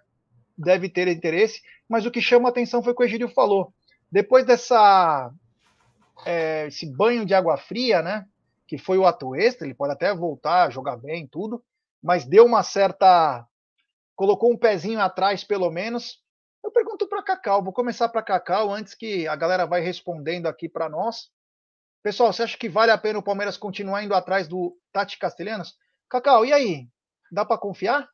deve ter interesse. Mas o que chama atenção foi o que o Egídio falou. Depois dessa é, esse banho de água fria, né? Que foi o ato extra, ele pode até voltar a jogar bem, tudo, mas deu uma certa. colocou um pezinho atrás, pelo menos. Eu pergunto para Cacau, vou começar para Cacau antes que a galera vai respondendo aqui para nós. Pessoal, você acha que vale a pena o Palmeiras continuar indo atrás do Tati Castelhanos? Cacau, e aí? Dá para confiar?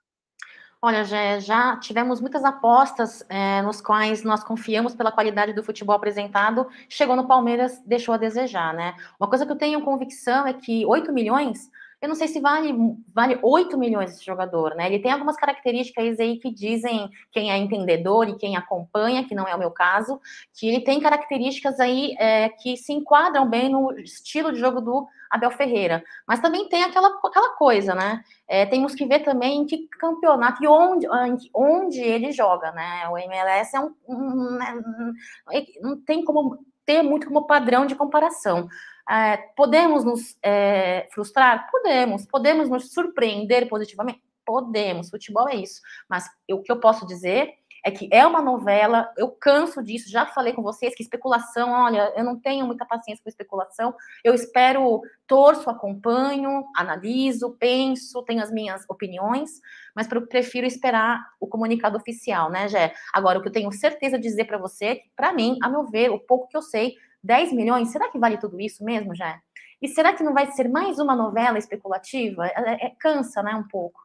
Olha, já, já tivemos muitas apostas é, nos quais nós confiamos pela qualidade do futebol apresentado. Chegou no Palmeiras, deixou a desejar, né? Uma coisa que eu tenho convicção é que 8 milhões eu não sei se vale, vale 8 milhões esse jogador, né? Ele tem algumas características aí que dizem quem é entendedor e quem acompanha, que não é o meu caso, que ele tem características aí é, que se enquadram bem no estilo de jogo do Abel Ferreira. Mas também tem aquela, aquela coisa, né? É, temos que ver também em que campeonato e onde, onde ele joga, né? O MLS é um, um, um né, não tem como ter muito como padrão de comparação. É, podemos nos é, frustrar? Podemos. Podemos nos surpreender positivamente? Podemos. Futebol é isso. Mas o que eu posso dizer é que é uma novela, eu canso disso, já falei com vocês que especulação, olha, eu não tenho muita paciência com especulação, eu espero, torço, acompanho, analiso, penso, tenho as minhas opiniões, mas prefiro esperar o comunicado oficial, né, Gé? Agora, o que eu tenho certeza de dizer para você, é para mim, a meu ver, o pouco que eu sei, 10 milhões, será que vale tudo isso mesmo, já? E será que não vai ser mais uma novela especulativa? É, é, cansa, né, um pouco.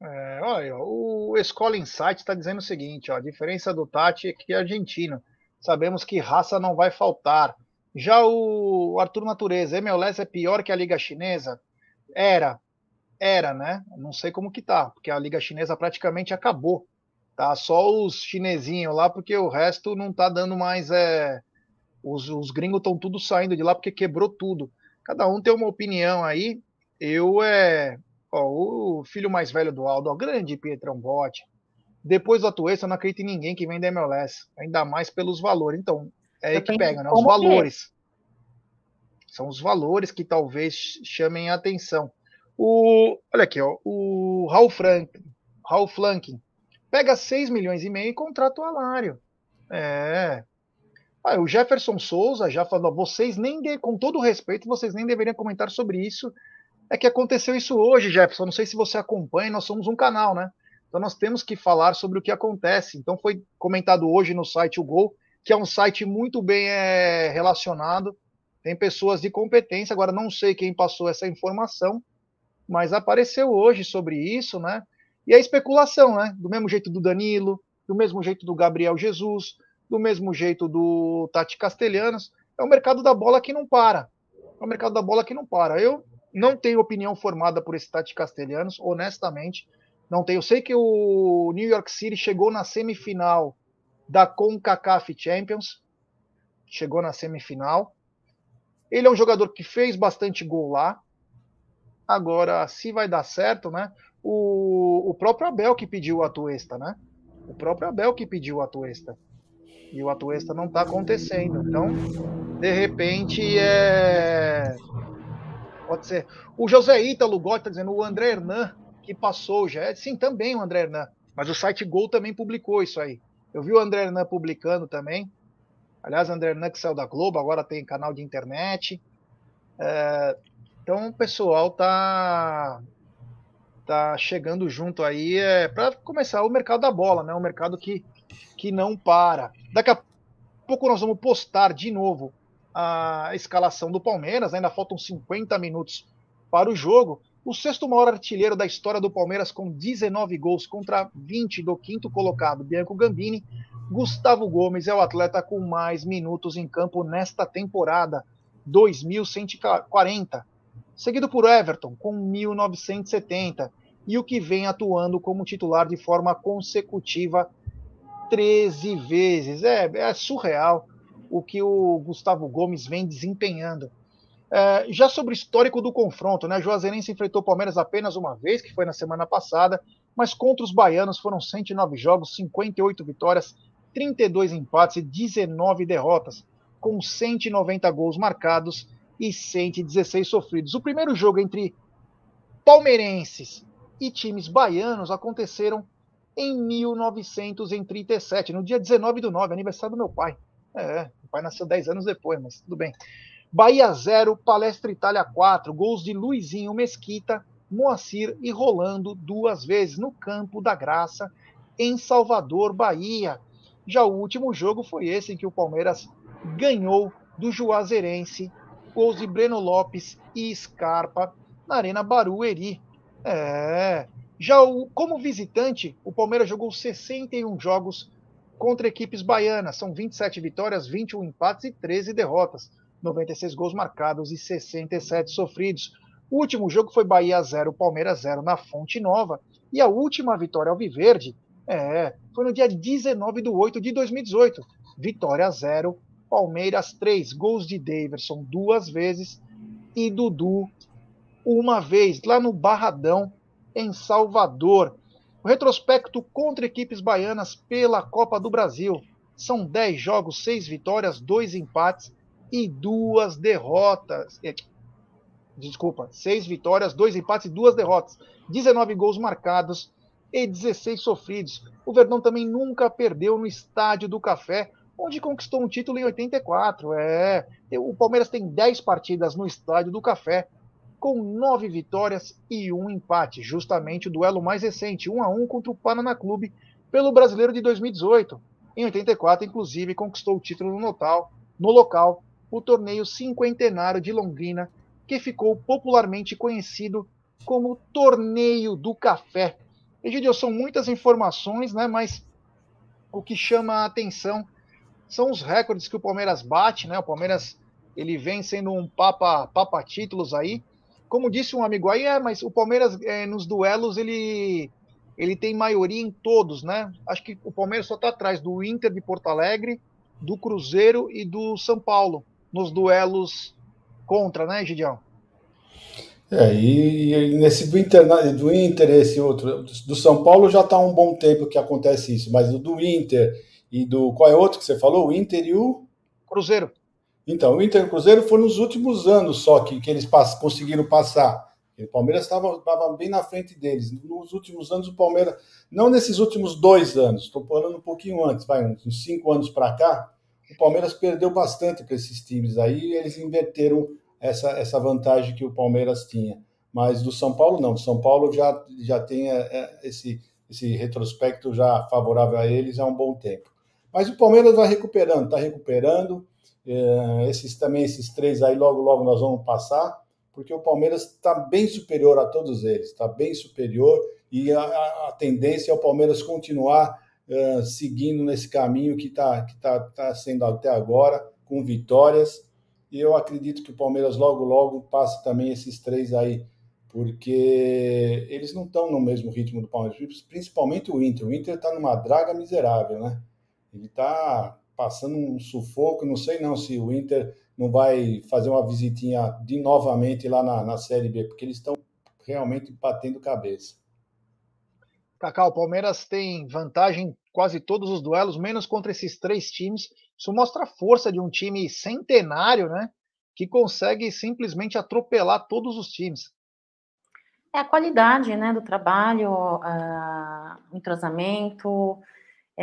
É, olha, o Escola Insight está dizendo o seguinte: ó, a diferença do Tati é que é argentino. Sabemos que raça não vai faltar. Já o Arthur Natureza, MLS é pior que a Liga Chinesa? Era, era, né? Não sei como que tá, porque a Liga Chinesa praticamente acabou. Tá só os chinesinhos lá, porque o resto não tá dando mais. É... Os, os gringos estão tudo saindo de lá porque quebrou tudo. Cada um tem uma opinião aí. Eu é. Ó, o filho mais velho do Aldo, o grande Pietrão Bote. Depois do Atuesta, eu não acredito em ninguém que vem da MLS. Ainda mais pelos valores. Então, é aí que pega, né? Os valores. São os valores que talvez chamem a atenção. O, olha aqui, ó, o Raul Franklin, Raul Flanking Pega 6 milhões e meio e contrata o Alário. É. Ah, o Jefferson Souza já falou, vocês nem, de, com todo respeito, vocês nem deveriam comentar sobre isso. É que aconteceu isso hoje, Jefferson. Não sei se você acompanha, nós somos um canal, né? Então nós temos que falar sobre o que acontece. Então foi comentado hoje no site O Gol, que é um site muito bem é, relacionado. Tem pessoas de competência, agora não sei quem passou essa informação, mas apareceu hoje sobre isso, né? E a especulação, né? Do mesmo jeito do Danilo, do mesmo jeito do Gabriel Jesus, do mesmo jeito do Tati Castelhanos. É o mercado da bola que não para. É o mercado da bola que não para. Eu não tenho opinião formada por esse Tati Castelhanos, honestamente. Não tenho. Eu sei que o New York City chegou na semifinal da CONCACAF Champions. Chegou na semifinal. Ele é um jogador que fez bastante gol lá. Agora, se vai dar certo, né? O, o próprio Abel que pediu o Atuesta, né? O próprio Abel que pediu o Atuesta. E o Atuesta não está acontecendo. Então, de repente, é. Pode ser. O José Ítalo Gotti está dizendo o André Hernan, que passou já. Sim, também o André Hernan. Mas o site Gol também publicou isso aí. Eu vi o André Hernan publicando também. Aliás, o André Hernan que saiu da Globo, agora tem canal de internet. É... Então o pessoal tá tá chegando junto aí é, para começar o mercado da bola, né? Um mercado que, que não para. Daqui a pouco nós vamos postar de novo a escalação do Palmeiras, ainda faltam 50 minutos para o jogo. O sexto maior artilheiro da história do Palmeiras, com 19 gols contra 20 do quinto colocado, Bianco Gambini. Gustavo Gomes é o atleta com mais minutos em campo nesta temporada, 2.140. Seguido por Everton, com 1.970. E o que vem atuando como titular de forma consecutiva 13 vezes. É, é surreal o que o Gustavo Gomes vem desempenhando. É, já sobre o histórico do confronto, né? Juazeirense enfrentou o Palmeiras apenas uma vez, que foi na semana passada, mas contra os baianos foram 109 jogos, 58 vitórias, 32 empates e 19 derrotas, com 190 gols marcados e 116 sofridos. O primeiro jogo entre palmeirenses e times baianos aconteceram em 1937, no dia 19 do 9, aniversário do meu pai. É, o pai nasceu 10 anos depois, mas tudo bem. Bahia 0, Palestra Itália 4, gols de Luizinho Mesquita, Moacir e Rolando duas vezes no Campo da Graça, em Salvador, Bahia. Já o último jogo foi esse em que o Palmeiras ganhou do Juazeirense, gols de Breno Lopes e Scarpa na Arena Barueri. É. Já o, como visitante, o Palmeiras jogou 61 jogos contra equipes baianas. São 27 vitórias, 21 empates e 13 derrotas. 96 gols marcados e 67 sofridos. O último jogo foi Bahia 0, Palmeiras 0 na Fonte Nova. E a última vitória ao Viverde é, foi no dia 19 de 8 de 2018. Vitória 0, Palmeiras 3. Gols de Daverson duas vezes e Dudu uma vez, lá no Barradão, em Salvador. O retrospecto contra equipes baianas pela Copa do Brasil. São 10 jogos, 6 vitórias, 2 empates e duas derrotas. É, desculpa, seis vitórias, dois empates e duas derrotas. 19 gols marcados e 16 sofridos. O Verdão também nunca perdeu no Estádio do Café, onde conquistou um título em 84. É, o Palmeiras tem 10 partidas no Estádio do Café, com nove vitórias e um empate, justamente o duelo mais recente, 1 a 1 contra o Paraná Clube pelo Brasileiro de 2018. Em 84, inclusive, conquistou o título no local, no local o torneio cinquentenário de Londrina, que ficou popularmente conhecido como Torneio do Café. Egidio, são muitas informações, né, mas o que chama a atenção são os recordes que o Palmeiras bate, né? O Palmeiras ele vem sendo um papa, papa títulos aí. Como disse um amigo aí, é, mas o Palmeiras é, nos duelos ele ele tem maioria em todos, né? Acho que o Palmeiras só está atrás do Inter de Porto Alegre, do Cruzeiro e do São Paulo nos duelos contra, né, Gidião? É, e, nesse do Inter, do Inter, esse outro, do São Paulo já está um bom tempo que acontece isso, mas o do Inter e do. Qual é outro que você falou? O Inter e o. Cruzeiro. Então, o Inter e o Cruzeiro foram nos últimos anos só que, que eles pass, conseguiram passar. O Palmeiras estava bem na frente deles. Nos últimos anos, o Palmeiras, não nesses últimos dois anos, estou falando um pouquinho antes, vai, uns cinco anos para cá, o Palmeiras perdeu bastante para esses times aí e eles inverteram essa, essa vantagem que o Palmeiras tinha. Mas do São Paulo, não. Do São Paulo já, já tem é, é, esse, esse retrospecto já favorável a eles há um bom tempo. Mas o Palmeiras vai recuperando, está recuperando. É, esses também, esses três aí, logo, logo nós vamos passar, porque o Palmeiras está bem superior a todos eles, está bem superior, e a, a, tendência é o Palmeiras continuar uh, seguindo nesse caminho que está que tá, tá sendo até agora, com vitórias. E eu acredito que o Palmeiras logo, logo passa também esses três aí, porque eles não estão no mesmo ritmo do Palmeiras, principalmente o Inter. O Inter está numa draga miserável, né? Ele está passando um sufoco, não sei não se o Inter não vai fazer uma visitinha de novamente lá na, na Série B, porque eles estão realmente batendo cabeça. Cacau, o Palmeiras tem vantagem quase todos os duelos, menos contra esses três times. Isso mostra a força de um time centenário, né? Que consegue simplesmente atropelar todos os times. É a qualidade, né, do trabalho, uh, o entrosamento.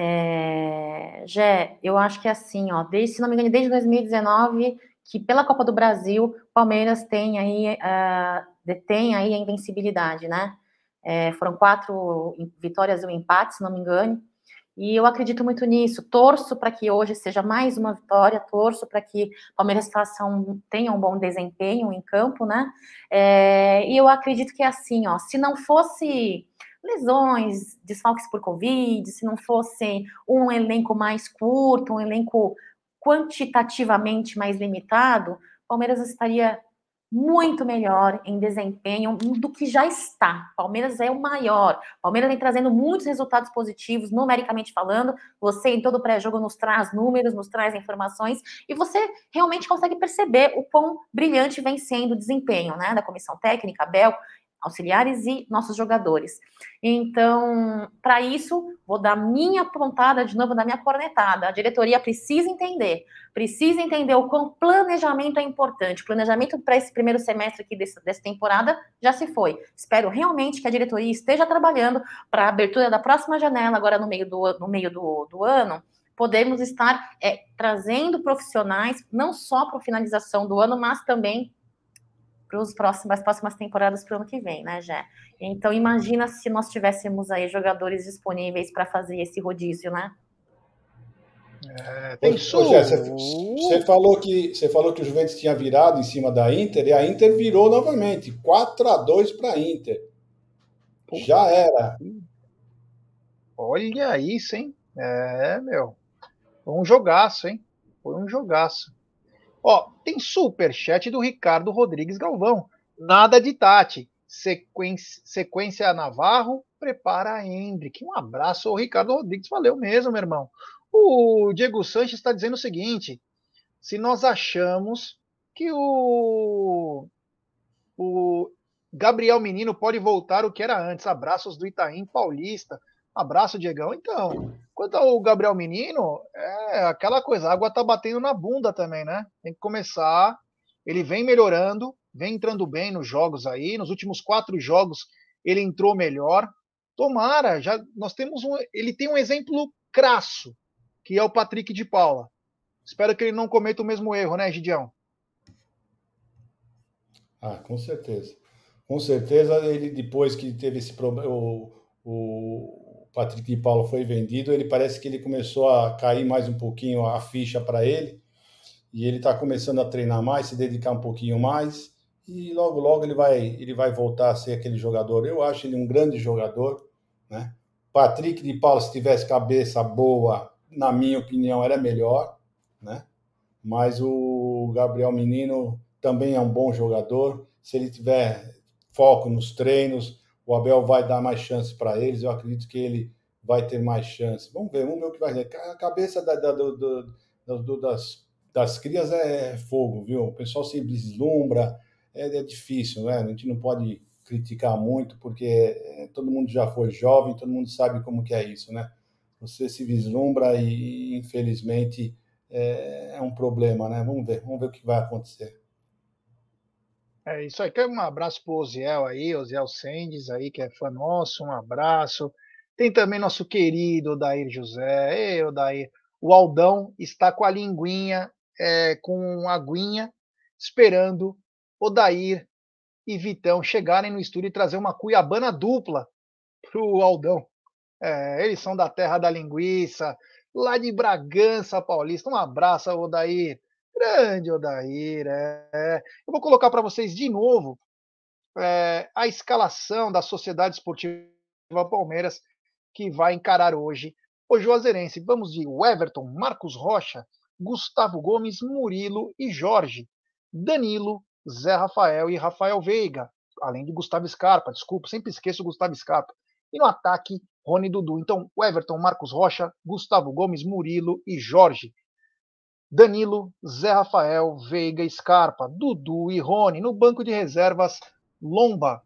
É... Jé, eu acho que é assim, ó, desde, se não me engano, desde 2019, que pela Copa do Brasil, Palmeiras tem aí, uh, detém aí a invencibilidade, né? É, foram quatro vitórias e um empate, se não me engano. E eu acredito muito nisso. Torço para que hoje seja mais uma vitória, torço para que o Palmeiras faça um, tenha um bom desempenho em campo, né? É, e eu acredito que é assim, ó. Se não fosse lesões, desfalques por Covid, se não fosse um elenco mais curto, um elenco quantitativamente mais limitado, o Palmeiras estaria muito melhor em desempenho do que já está. Palmeiras é o maior. Palmeiras vem trazendo muitos resultados positivos, numericamente falando. Você, em todo pré-jogo, nos traz números, nos traz informações, e você realmente consegue perceber o quão brilhante vem sendo o desempenho né, da comissão técnica, Bel, auxiliares e nossos jogadores. Então, para isso, vou dar minha pontada de novo da minha cornetada. A diretoria precisa entender, precisa entender o quão planejamento é importante. Planejamento para esse primeiro semestre aqui dessa, temporada já se foi. Espero realmente que a diretoria esteja trabalhando para a abertura da próxima janela, agora no meio do, no meio do, do ano, podemos estar é, trazendo profissionais, não só para finalização do ano, mas também para as próximas, próximas temporadas para o ano que vem, né, Jé? Então, imagina se nós tivéssemos aí jogadores disponíveis para fazer esse rodízio, né? É, tem Ô, Jé, você, falou que você falou que o Juventus tinha virado em cima da Inter e a Inter virou novamente 4 a 2 para a Inter. Já era. Olha isso, hein? É, meu. Foi um jogaço, hein? Foi um jogaço. Ó, tem super chat do Ricardo Rodrigues Galvão. Nada de Tati. Sequência, sequência Navarro, prepara a Hendrick. Um abraço ao Ricardo Rodrigues. Valeu mesmo, meu irmão. O Diego Sanches está dizendo o seguinte: se nós achamos que o, o Gabriel Menino pode voltar o que era antes, abraços do Itaim Paulista. Abraço, Diegão. Então, quanto ao Gabriel Menino, é aquela coisa, a água tá batendo na bunda também, né? Tem que começar. Ele vem melhorando, vem entrando bem nos jogos aí. Nos últimos quatro jogos, ele entrou melhor. Tomara, já nós temos um. Ele tem um exemplo crasso, que é o Patrick de Paula. Espero que ele não cometa o mesmo erro, né, Gidião? Ah, com certeza. Com certeza, ele depois que teve esse problema, o, o, Patrick de Paulo foi vendido, ele parece que ele começou a cair mais um pouquinho a ficha para ele, e ele está começando a treinar mais, se dedicar um pouquinho mais, e logo, logo ele vai, ele vai voltar a ser aquele jogador. Eu acho ele um grande jogador, né? Patrick de Paulo, se tivesse cabeça boa, na minha opinião, era melhor, né? Mas o Gabriel Menino também é um bom jogador. Se ele tiver foco nos treinos, o Abel vai dar mais chance para eles. Eu acredito que ele vai ter mais chance. Vamos ver, vamos ver o que vai ser. A cabeça da, da, do, do, das, das crias é fogo, viu? O pessoal se deslumbra, é, é, difícil, né? A gente não pode criticar muito, porque é, todo mundo já foi jovem, todo mundo sabe como que é isso, né? Você se vislumbra e, infelizmente, é, é um problema, né? Vamos ver, vamos ver o que vai acontecer. É isso aí. Um abraço pro Oziel aí, Oziel Sendes aí, que é fã nosso. Um abraço. Tem também nosso querido Odair José. Ei, Odair. O Aldão está com a linguinha, é, com aguinha, esperando Odair e Vitão chegarem no estúdio e trazer uma cuiabana dupla pro Aldão. É, eles são da terra da linguiça, lá de Bragança Paulista. Um abraço, Odair. Grande Odair, é. Eu vou colocar para vocês de novo é, a escalação da Sociedade Esportiva Palmeiras que vai encarar hoje o Juazeirense. Vamos de Everton, Marcos Rocha, Gustavo Gomes, Murilo e Jorge, Danilo, Zé Rafael e Rafael Veiga, além de Gustavo Scarpa, desculpa, sempre esqueço o Gustavo Scarpa. E no ataque, Rony Dudu. Então, Everton, Marcos Rocha, Gustavo Gomes, Murilo e Jorge. Danilo, Zé Rafael, Veiga, Scarpa, Dudu e Rony. No banco de reservas, Lomba,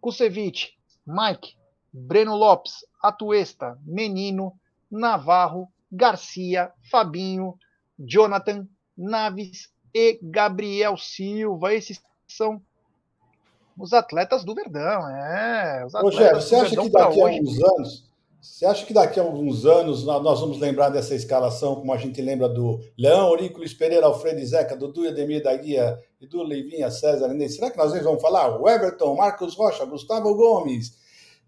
Kusevich, Mike, Breno Lopes, Atuesta, Menino, Navarro, Garcia, Fabinho, Jonathan, Naves e Gabriel Silva. Esses são os atletas do Verdão, é. Os atletas Ô, você acha que daqui a alguns anos você acha que daqui a alguns anos nós vamos lembrar dessa escalação, como a gente lembra do Leão, Aurículo, Pereira, Alfredo Zeca, Dudu, Ademir da Guia, Edu Leivinha, César Inês? Será que nós vamos falar o Everton, Marcos Rocha, Gustavo Gomes,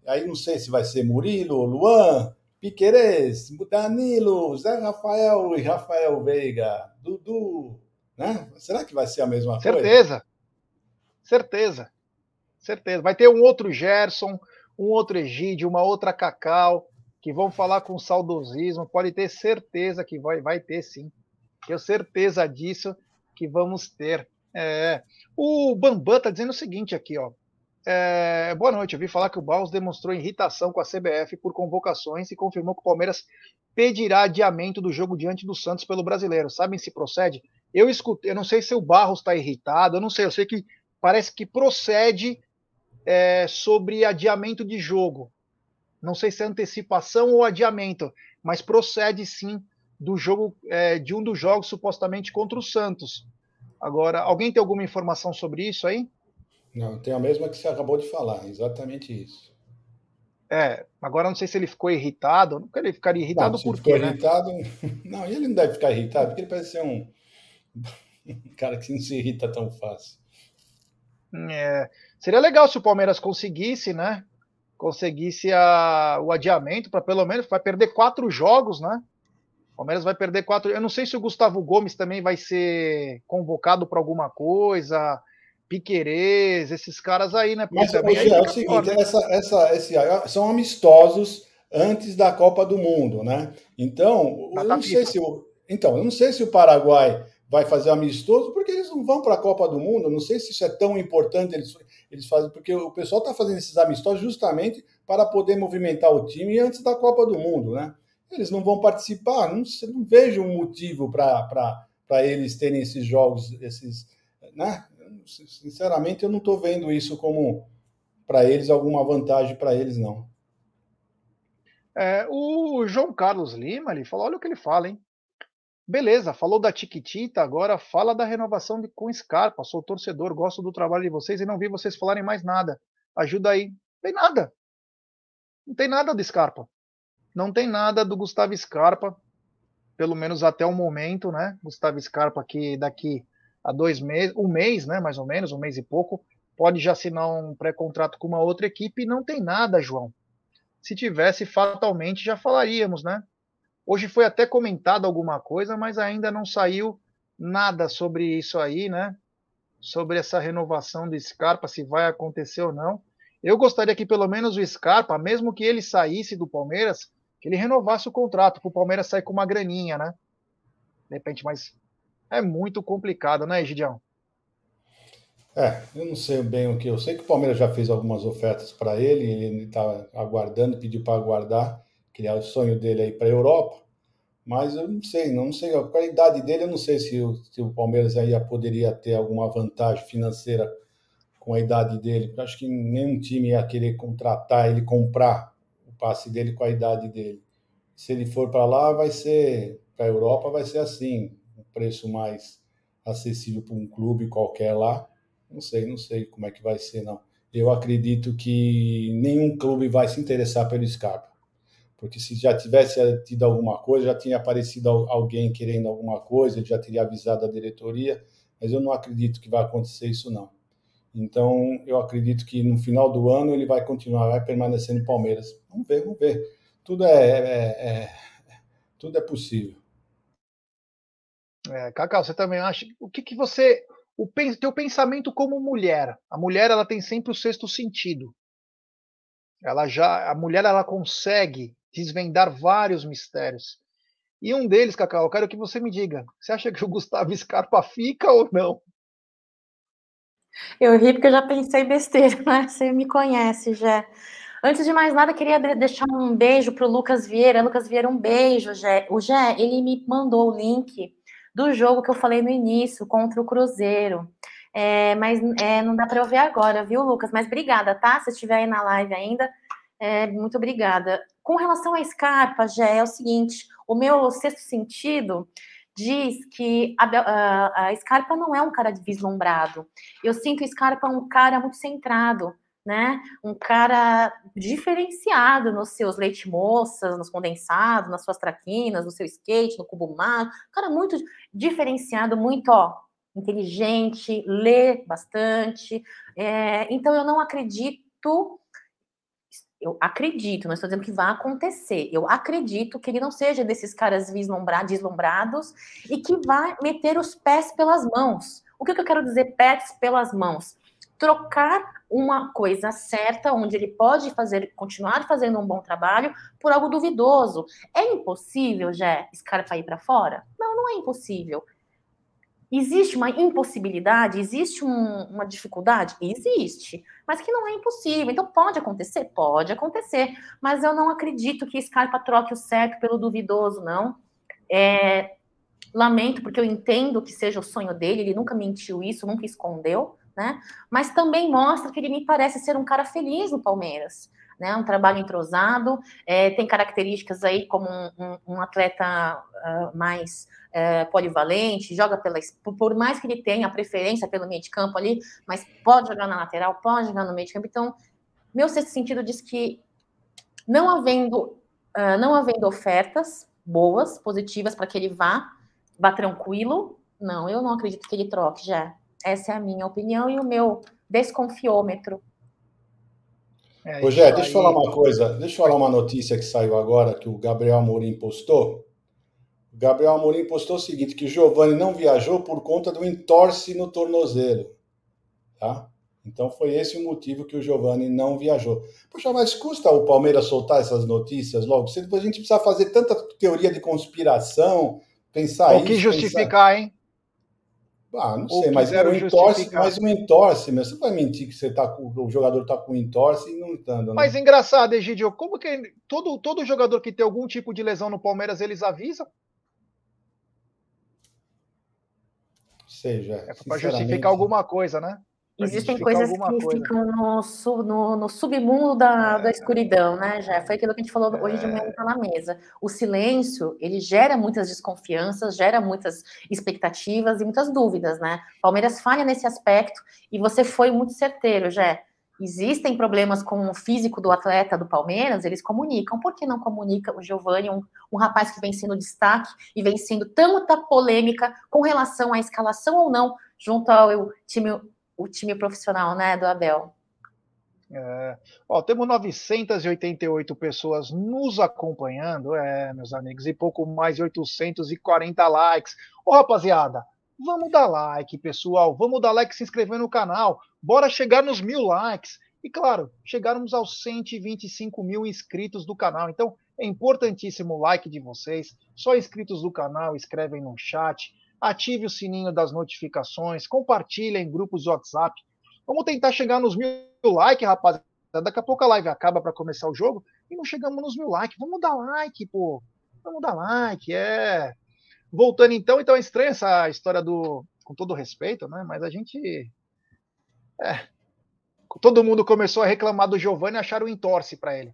Aí não sei se vai ser Murilo, Luan, Piquerez, Danilo, Zé Rafael e Rafael Veiga, Dudu, né? Será que vai ser a mesma Certeza. coisa? Certeza. Certeza. Certeza. Vai ter um outro Gerson, um outro Egídio, uma outra Cacau, que vão falar com saudosismo. Pode ter certeza que vai, vai ter sim. Tenho certeza disso que vamos ter. É. O Bambam está dizendo o seguinte aqui, ó. É, boa noite. Eu vi falar que o Baus demonstrou irritação com a CBF por convocações e confirmou que o Palmeiras pedirá adiamento do jogo diante do Santos pelo brasileiro. Sabem se procede? Eu escutei, eu não sei se o Barros está irritado, eu não sei, eu sei que parece que procede é, sobre adiamento de jogo. Não sei se é antecipação ou adiamento, mas procede sim do jogo é, de um dos jogos supostamente contra o Santos. Agora, alguém tem alguma informação sobre isso aí? Não, tem a mesma que você acabou de falar, exatamente isso. É, agora não sei se ele ficou irritado. Não ele ficaria irritado não, por quê, né? irritado, [LAUGHS] não, ele não deve ficar irritado, porque ele parece ser um, [LAUGHS] um cara que não se irrita tão fácil. É, seria legal se o Palmeiras conseguisse, né? Conseguisse a, o adiamento para pelo menos vai perder quatro jogos, né? O Palmeiras vai perder quatro. Eu não sei se o Gustavo Gomes também vai ser convocado para alguma coisa. Piquerez, esses caras aí, né? Mas também é, é o seguinte, essa, essa, esse, são amistosos antes da Copa do Mundo, né? Então, eu não sei se o, então, eu não sei se o Paraguai vai fazer amistoso, porque eles não vão para a Copa do Mundo. Não sei se isso é tão importante eles, eles fazem, porque o pessoal está fazendo esses amistosos justamente para poder movimentar o time antes da Copa do Mundo, né? Eles não vão participar, não, não vejo um motivo para eles terem esses jogos, esses, né? sinceramente, eu não estou vendo isso como para eles alguma vantagem para eles, não. É, o João Carlos Lima ele falou: olha o que ele fala, hein? Beleza, falou da Tiquitita, agora fala da renovação de, com Scarpa. Sou torcedor, gosto do trabalho de vocês e não vi vocês falarem mais nada. Ajuda aí. Não tem nada. Não tem nada do Scarpa. Não tem nada do Gustavo Scarpa, pelo menos até o momento, né? Gustavo Scarpa que daqui há dois meses, um mês, né, mais ou menos, um mês e pouco, pode já assinar um pré-contrato com uma outra equipe não tem nada, João. Se tivesse, fatalmente já falaríamos, né? Hoje foi até comentado alguma coisa, mas ainda não saiu nada sobre isso aí, né? Sobre essa renovação do Scarpa, se vai acontecer ou não. Eu gostaria que pelo menos o Scarpa, mesmo que ele saísse do Palmeiras, que ele renovasse o contrato, para o Palmeiras sair com uma graninha, né? De repente, mas é muito complicado, né, Gidião? É, eu não sei bem o que. Eu sei que o Palmeiras já fez algumas ofertas para ele, ele está aguardando, pediu para aguardar, é o sonho dele aí para a Europa. Mas eu não sei, não sei. A idade dele, eu não sei se o, se o Palmeiras aí poderia ter alguma vantagem financeira com a idade dele. Eu acho que nenhum time ia querer contratar ele, comprar o passe dele com a idade dele. Se ele for para lá, vai ser para a Europa, vai ser assim preço mais acessível para um clube qualquer lá. Não sei, não sei como é que vai ser, não. Eu acredito que nenhum clube vai se interessar pelo Scarpa. Porque se já tivesse tido alguma coisa, já tinha aparecido alguém querendo alguma coisa, ele já teria avisado a diretoria, mas eu não acredito que vai acontecer isso, não. Então, eu acredito que no final do ano ele vai continuar, vai permanecer no Palmeiras. Vamos ver, vamos ver. Tudo é, é, é tudo é possível. É, Cacau, você também acha. O que, que você. O teu pensamento como mulher. A mulher ela tem sempre o sexto sentido. Ela já. A mulher ela consegue desvendar vários mistérios. E um deles, Cacau, eu quero que você me diga. Você acha que o Gustavo Scarpa fica ou não? Eu ri porque eu já pensei besteira, [LAUGHS] né? Você me conhece já. Antes de mais nada, queria deixar um beijo para o Lucas Vieira. Lucas Vieira, um beijo, Gé. O Gé, ele me mandou o link do jogo que eu falei no início, contra o Cruzeiro. É, mas é, não dá para eu ver agora, viu, Lucas? Mas obrigada, tá? Se estiver aí na live ainda, é, muito obrigada. Com relação à Scarpa, já é o seguinte: o meu sexto sentido diz que a, a, Scarpa não é um cara vislumbrado. Eu sinto o Scarpa um cara muito centrado né? Um cara diferenciado nos seus leite moças, nos condensados, nas suas traquinas, no seu skate, no cubo mar. Um cara muito diferenciado, muito, ó, inteligente, lê bastante. É, então eu não acredito. Eu acredito, não estou dizendo que vai acontecer, eu acredito que ele não seja desses caras vislumbrados, deslumbrados e que vai meter os pés pelas mãos. O que, que eu quero dizer pés pelas mãos? Trocar uma coisa certa, onde ele pode fazer, continuar fazendo um bom trabalho, por algo duvidoso. É impossível, já, Scarpa ir para fora? Não, não é impossível. Existe uma impossibilidade? Existe um, uma dificuldade? Existe, mas que não é impossível. Então pode acontecer? Pode acontecer, mas eu não acredito que Scarpa troque o certo pelo duvidoso, não. É, lamento, porque eu entendo que seja o sonho dele, ele nunca mentiu isso, nunca escondeu, né? Mas também mostra que ele me parece ser um cara feliz no Palmeiras. Né, um trabalho entrosado, é, tem características aí como um, um, um atleta uh, mais é, polivalente, joga pela. Por mais que ele tenha preferência pelo meio de campo ali, mas pode jogar na lateral, pode jogar no meio de campo. Então, meu sexto sentido diz que não havendo, uh, não havendo ofertas boas, positivas para que ele vá, vá tranquilo, não, eu não acredito que ele troque já. Essa é a minha opinião e o meu desconfiômetro. É, Gé, deixa eu falar uma coisa, deixa eu falar uma notícia que saiu agora que o Gabriel Amorim postou. Gabriel Amorim postou o seguinte, que o Giovani não viajou por conta do entorse no tornozelo, tá? Então foi esse o motivo que o Giovani não viajou. Poxa, mas custa o Palmeiras soltar essas notícias logo? Depois a gente precisa fazer tanta teoria de conspiração, pensar O que justificar, pensar... hein? Ah, não sei, mas o entorse, mas o entorse, meu, você vai mentir que você tá com, o jogador está com entorse e não estando, né? Mas engraçado, Egidio, como que todo, todo jogador que tem algum tipo de lesão no Palmeiras, eles avisam? seja. É para justificar alguma coisa, né? Existem coisas que coisa. ficam no, no, no submundo da, é. da escuridão, né, Já Foi aquilo que a gente falou é. hoje de manhã é. na mesa. O silêncio, ele gera muitas desconfianças, gera muitas expectativas e muitas dúvidas, né? Palmeiras falha nesse aspecto e você foi muito certeiro, Jé existem problemas com o físico do atleta do Palmeiras, eles comunicam. Por que não comunica o Giovani, um, um rapaz que vem sendo destaque e vem sendo tanta polêmica com relação à escalação ou não junto ao time, o time profissional né, do Abel? É, ó, temos 988 pessoas nos acompanhando, é, meus amigos, e pouco mais de 840 likes. Ô, rapaziada, Vamos dar like, pessoal. Vamos dar like, se inscrever no canal. Bora chegar nos mil likes. E claro, chegarmos aos 125 mil inscritos do canal. Então, é importantíssimo o like de vocês. Só inscritos do canal escrevem no chat. Ative o sininho das notificações. Compartilhe em grupos WhatsApp. Vamos tentar chegar nos mil likes, rapaziada. Daqui a pouco a live acaba para começar o jogo e não chegamos nos mil likes. Vamos dar like, pô. Vamos dar like, é. Voltando então, então é estranha essa história do. Com todo respeito, né? Mas a gente. É. Todo mundo começou a reclamar do Giovanni e acharam um entorce para ele.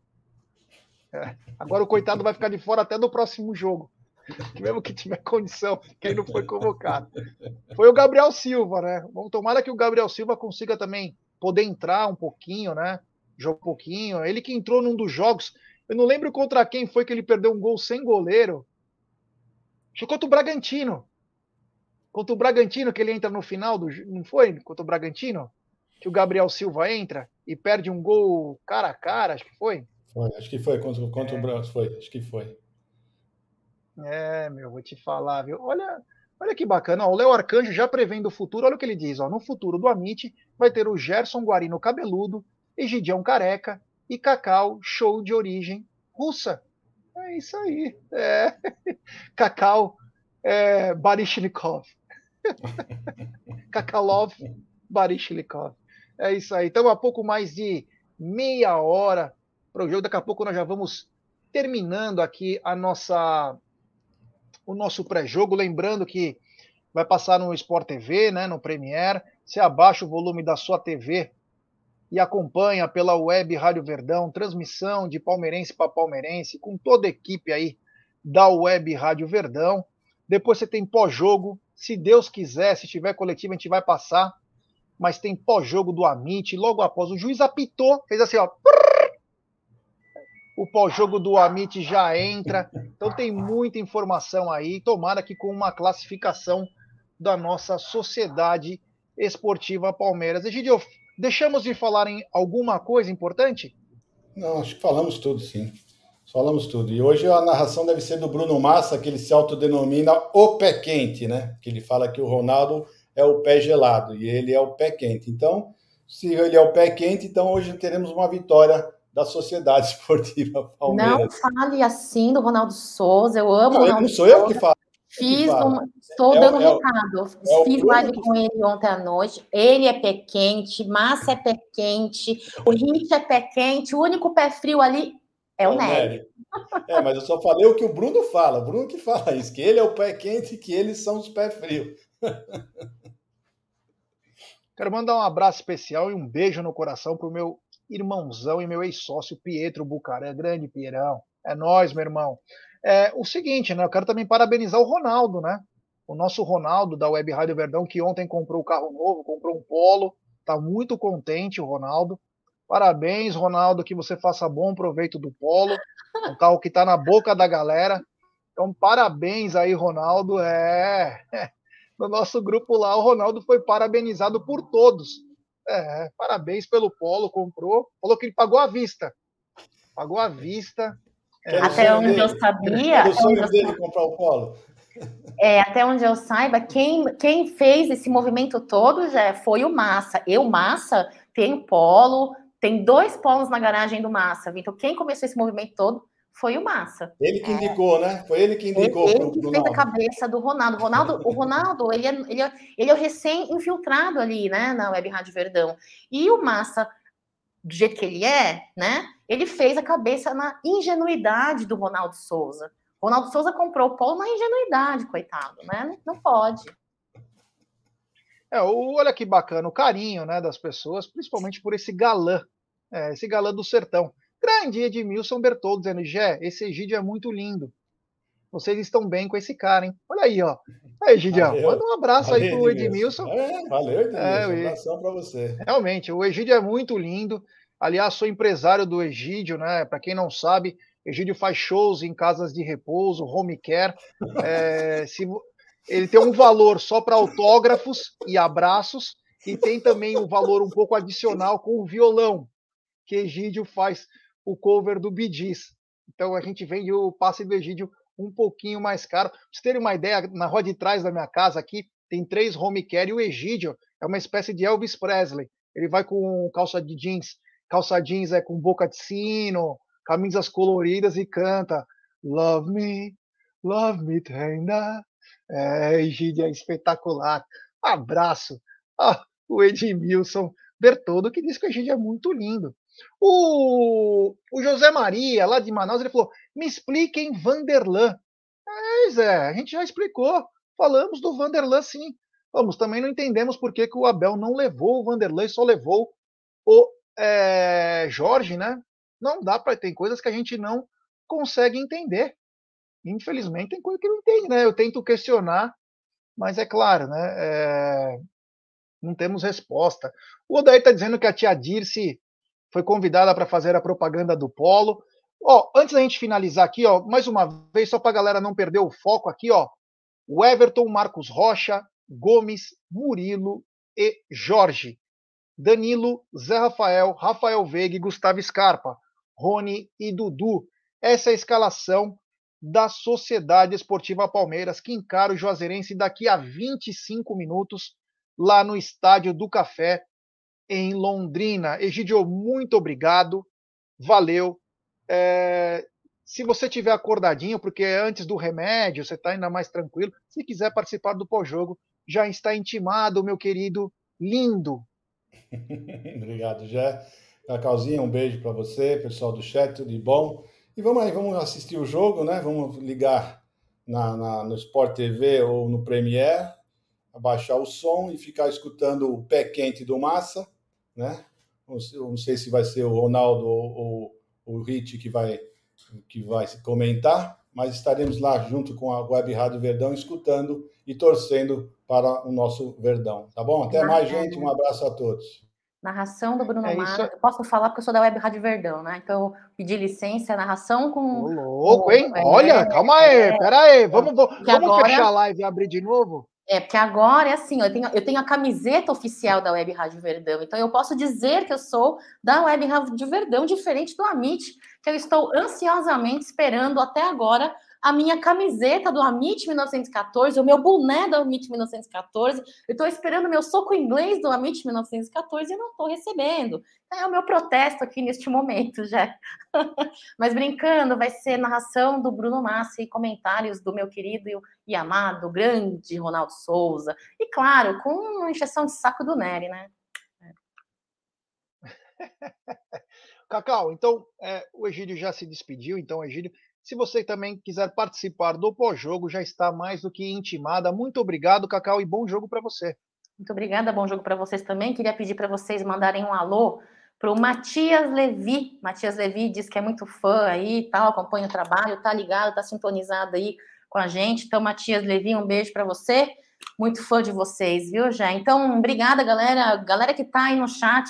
É. Agora o coitado vai ficar de fora até do próximo jogo. [LAUGHS] Mesmo que tiver condição, que ele não foi convocado. Foi o Gabriel Silva, né? Vamos tomara que o Gabriel Silva consiga também poder entrar um pouquinho, né? Jogar um pouquinho. Ele que entrou num dos jogos. Eu não lembro contra quem foi que ele perdeu um gol sem goleiro. Foi contra o Bragantino. Contra o Bragantino, que ele entra no final do. Não foi? Contra o Bragantino? Que o Gabriel Silva entra e perde um gol cara a cara, acho que foi. Foi, acho que foi contra, contra é. o Brasil, foi, acho que foi. É, meu, vou te falar, viu? Olha, olha que bacana. Ó, o Léo Arcanjo já prevendo o futuro, olha o que ele diz. Ó, no futuro do Amit vai ter o Gerson Guarino cabeludo, Egidião careca e Cacau, show de origem russa. É isso aí. É. [LAUGHS] Cacau é, Barishnikov. [LAUGHS] Kakalov Barishnikov. É isso aí. Então, há pouco mais de meia hora para o jogo. Daqui a pouco nós já vamos terminando aqui a nossa o nosso pré-jogo. Lembrando que vai passar no Sport TV, né, no Premiere. Você abaixa o volume da sua TV e acompanha pela web Rádio Verdão, transmissão de palmeirense para palmeirense, com toda a equipe aí da web Rádio Verdão. Depois você tem pós-jogo, se Deus quiser, se tiver coletivo, a gente vai passar. Mas tem pós-jogo do Amit, logo após o juiz apitou, fez assim, ó. O pós-jogo do Amit já entra. Então tem muita informação aí. Tomara que com uma classificação da nossa sociedade esportiva Palmeiras. Egidio, Deixamos de falar em alguma coisa importante? Não, acho que falamos tudo, sim. Falamos tudo. E hoje a narração deve ser do Bruno Massa, que ele se autodenomina o pé quente, né? Que ele fala que o Ronaldo é o pé gelado e ele é o pé quente. Então, se ele é o pé quente, então hoje teremos uma vitória da Sociedade [LAUGHS] Esportiva Palmeiras. Não fale assim do Ronaldo Souza, eu amo não, o Ronaldo sou eu que falo. Fiz uma, estou é, dando é, recado. É Fiz live com ele ontem à noite. Ele é pé quente, Massa é pé quente, o Rich é pé quente, o único pé frio ali é o, é Nery. É, mas eu só falei o que o Bruno fala. O Bruno que fala isso, que ele é o pé quente e que eles são os pé frios. Quero mandar um abraço especial e um beijo no coração pro meu irmãozão e meu ex-sócio Pietro Bucaré, grande Pierão. É nós, meu irmão. É, o seguinte, né? Eu quero também parabenizar o Ronaldo, né? O nosso Ronaldo da Web Rádio Verdão, que ontem comprou um carro novo, comprou um Polo, tá muito contente o Ronaldo. Parabéns, Ronaldo, que você faça bom proveito do Polo, um carro que tá na boca da galera. Então, parabéns aí, Ronaldo. É, [LAUGHS] no nosso grupo lá, o Ronaldo foi parabenizado por todos. É, parabéns pelo Polo, comprou, falou que ele pagou à vista. Pagou à vista. É, até onde dele. eu sabia. o sonho dele comprar o polo. É, até onde eu saiba, quem, quem fez esse movimento todo já foi o Massa. Eu, Massa, tenho polo, tem dois polos na garagem do Massa, Então, quem começou esse movimento todo foi o Massa. Ele que indicou, é. né? Foi ele que indicou. Ele, ele que fez a cabeça do Ronaldo. Ronaldo o Ronaldo, ele é, ele é, ele é o recém-infiltrado ali, né, na Web Rádio Verdão. E o Massa, do jeito que ele é, né? Ele fez a cabeça na ingenuidade do Ronaldo Souza. Ronaldo Souza comprou o polo na ingenuidade, coitado, né? Não pode. É, olha que bacana o carinho né, das pessoas, principalmente por esse galã, é, esse galã do sertão. Grande Edmilson Bertoldo dizendo: Gé, esse Egídio é muito lindo. Vocês estão bem com esse cara, hein? Olha aí, ó. Aí, Egidião, manda um abraço valeu, aí pro Edmilson. É, valeu, Edmilson. É, um abração para você. Realmente, o Egídio é muito lindo. Aliás, sou empresário do Egídio, né? Para quem não sabe, Egídio faz shows em casas de repouso, home care. É, se, ele tem um valor só para autógrafos e abraços, e tem também um valor um pouco adicional com o violão, que Egídio faz o cover do Bidis. Então a gente vende o passe do Egídio um pouquinho mais caro. Pra vocês terem uma ideia, na rua de trás da minha casa aqui, tem três home care e o Egídio é uma espécie de Elvis Presley. Ele vai com calça de jeans calça jeans é com boca de sino, camisas coloridas e canta Love me, love me tender. É, Egídia é espetacular. Abraço. Ah, o Edmilson Bertoldo, que diz que o Egídia é muito lindo. O, o José Maria, lá de Manaus, ele falou: me expliquem Vanderlan. É, Zé, a gente já explicou. Falamos do Vanderlan, sim. Vamos, também não entendemos por que, que o Abel não levou o Vanderlan e só levou o é, Jorge, né? Não dá para. Tem coisas que a gente não consegue entender. Infelizmente, tem coisa que não entende, né? Eu tento questionar, mas é claro, né? É, não temos resposta. O Odair está dizendo que a tia Dirce foi convidada para fazer a propaganda do Polo. Ó, antes da gente finalizar aqui, ó, mais uma vez, só para a galera não perder o foco aqui, ó. O Everton, Marcos Rocha, Gomes, Murilo e Jorge. Danilo, Zé Rafael, Rafael Veiga e Gustavo Scarpa, Rony e Dudu. Essa é a escalação da Sociedade Esportiva Palmeiras, que encara o Juazeirense daqui a 25 minutos, lá no Estádio do Café, em Londrina. Egidio, muito obrigado, valeu. É, se você tiver acordadinho, porque é antes do remédio, você está ainda mais tranquilo, se quiser participar do pós-jogo, já está intimado, meu querido lindo. [LAUGHS] Obrigado, Jé. Cacauzinha, um beijo para você, pessoal do chat, tudo de bom. E vamos aí, vamos assistir o jogo, né? Vamos ligar na, na, no Sport TV ou no Premiere, abaixar o som e ficar escutando o pé quente do Massa, né? Não sei se vai ser o Ronaldo ou, ou o Rich que vai, que vai comentar, mas estaremos lá junto com a Web Rádio Verdão, escutando e torcendo para o nosso Verdão. Tá bom? Até mais, gente. Um abraço a todos. Narração do Bruno é Mara. Eu posso falar porque eu sou da Web Rádio Verdão, né? Então, pedi licença, narração com. Ô, louco, hein? Com... Olha, é, calma aí, é, pera aí. Vamos, vamos, vamos agora... fechar a live e abrir de novo? É, porque agora é assim, eu tenho, eu tenho a camiseta oficial da Web Rádio Verdão, então eu posso dizer que eu sou da Web Rádio Verdão, diferente do Amit, que eu estou ansiosamente esperando até agora a minha camiseta do Amit 1914, o meu boné do Amit 1914. Eu estou esperando meu soco inglês do Amit 1914 e não estou recebendo. É o meu protesto aqui neste momento, já. [LAUGHS] Mas brincando, vai ser narração do Bruno Massa e comentários do meu querido e amado, grande Ronaldo Souza. E claro, com uma injeção de saco do Nery, né? [LAUGHS] Cacau, então é, o Egídio já se despediu, então, Egídio, se você também quiser participar do pós-jogo, já está mais do que intimada. Muito obrigado, Cacau, e bom jogo para você. Muito obrigada, bom jogo para vocês também. Queria pedir para vocês mandarem um alô para o Matias Levi. Matias Levi diz que é muito fã aí, tal, acompanha o trabalho, tá ligado, tá sintonizado aí com a gente. Então, Matias Levi, um beijo para você. Muito fã de vocês, viu, já? Então, obrigada, galera. Galera que tá aí no chat,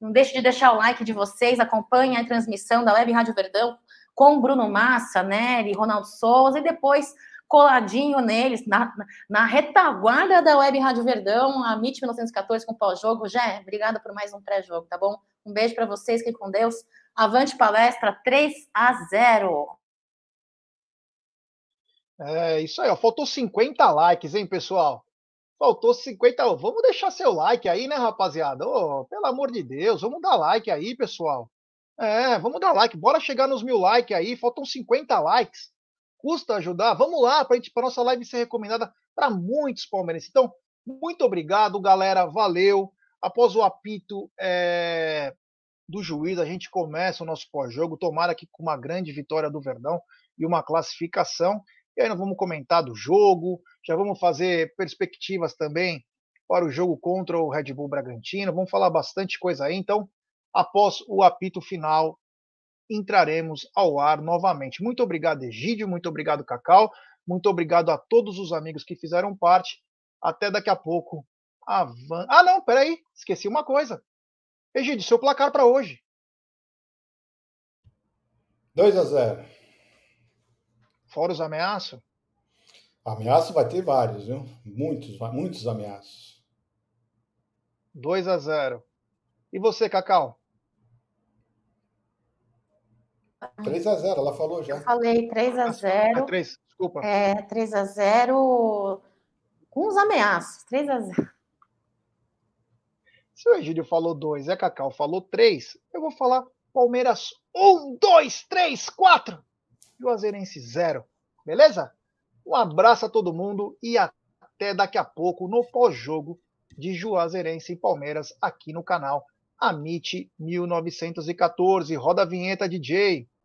não deixe de deixar o like de vocês, acompanhe a transmissão da Web Rádio Verdão com Bruno Massa, Nery, Ronaldo Souza, e depois coladinho neles, na, na retaguarda da Web Rádio Verdão, a MIT 1914 com pós-jogo. Jé, obrigada por mais um pré-jogo, tá bom? Um beijo para vocês, que com Deus. Avante palestra 3 a 0. É isso aí, ó. Faltou 50 likes, hein, pessoal? Faltou 50. Vamos deixar seu like aí, né, rapaziada? Oh, pelo amor de Deus, vamos dar like aí, pessoal. É, vamos dar like, bora chegar nos mil likes aí, faltam 50 likes. Custa ajudar? Vamos lá para a nossa live ser recomendada para muitos palmeirenses. Então, muito obrigado, galera. Valeu. Após o apito é, do juiz, a gente começa o nosso pós-jogo. Tomara que com uma grande vitória do Verdão e uma classificação. E aí nós vamos comentar do jogo, já vamos fazer perspectivas também para o jogo contra o Red Bull Bragantino. Vamos falar bastante coisa aí. Então, após o apito final, entraremos ao ar novamente. Muito obrigado, Egídio, muito obrigado, Cacau, muito obrigado a todos os amigos que fizeram parte. Até daqui a pouco. Avan... Ah, não, peraí, esqueci uma coisa. Egídio, seu placar para hoje. 2 a 0. Fora os ameaços? Ameaço vai ter vários, viu? Muitos, muitos ameaços. 2 a 0. E você, Cacau? 3 a 0 ela falou já. Eu falei 3 a 0 É 3, desculpa. É, 3 a 0 com os ameaços, 3 a 0 Se o Egídio falou 2 e a Cacau falou 3, eu vou falar Palmeiras 1, 2, 3, 4 e o Azeirense 0. Beleza? Um abraço a todo mundo e até daqui a pouco no pós-jogo de Juazeirense e Palmeiras aqui no canal Amit 1914. Roda a vinheta, DJ.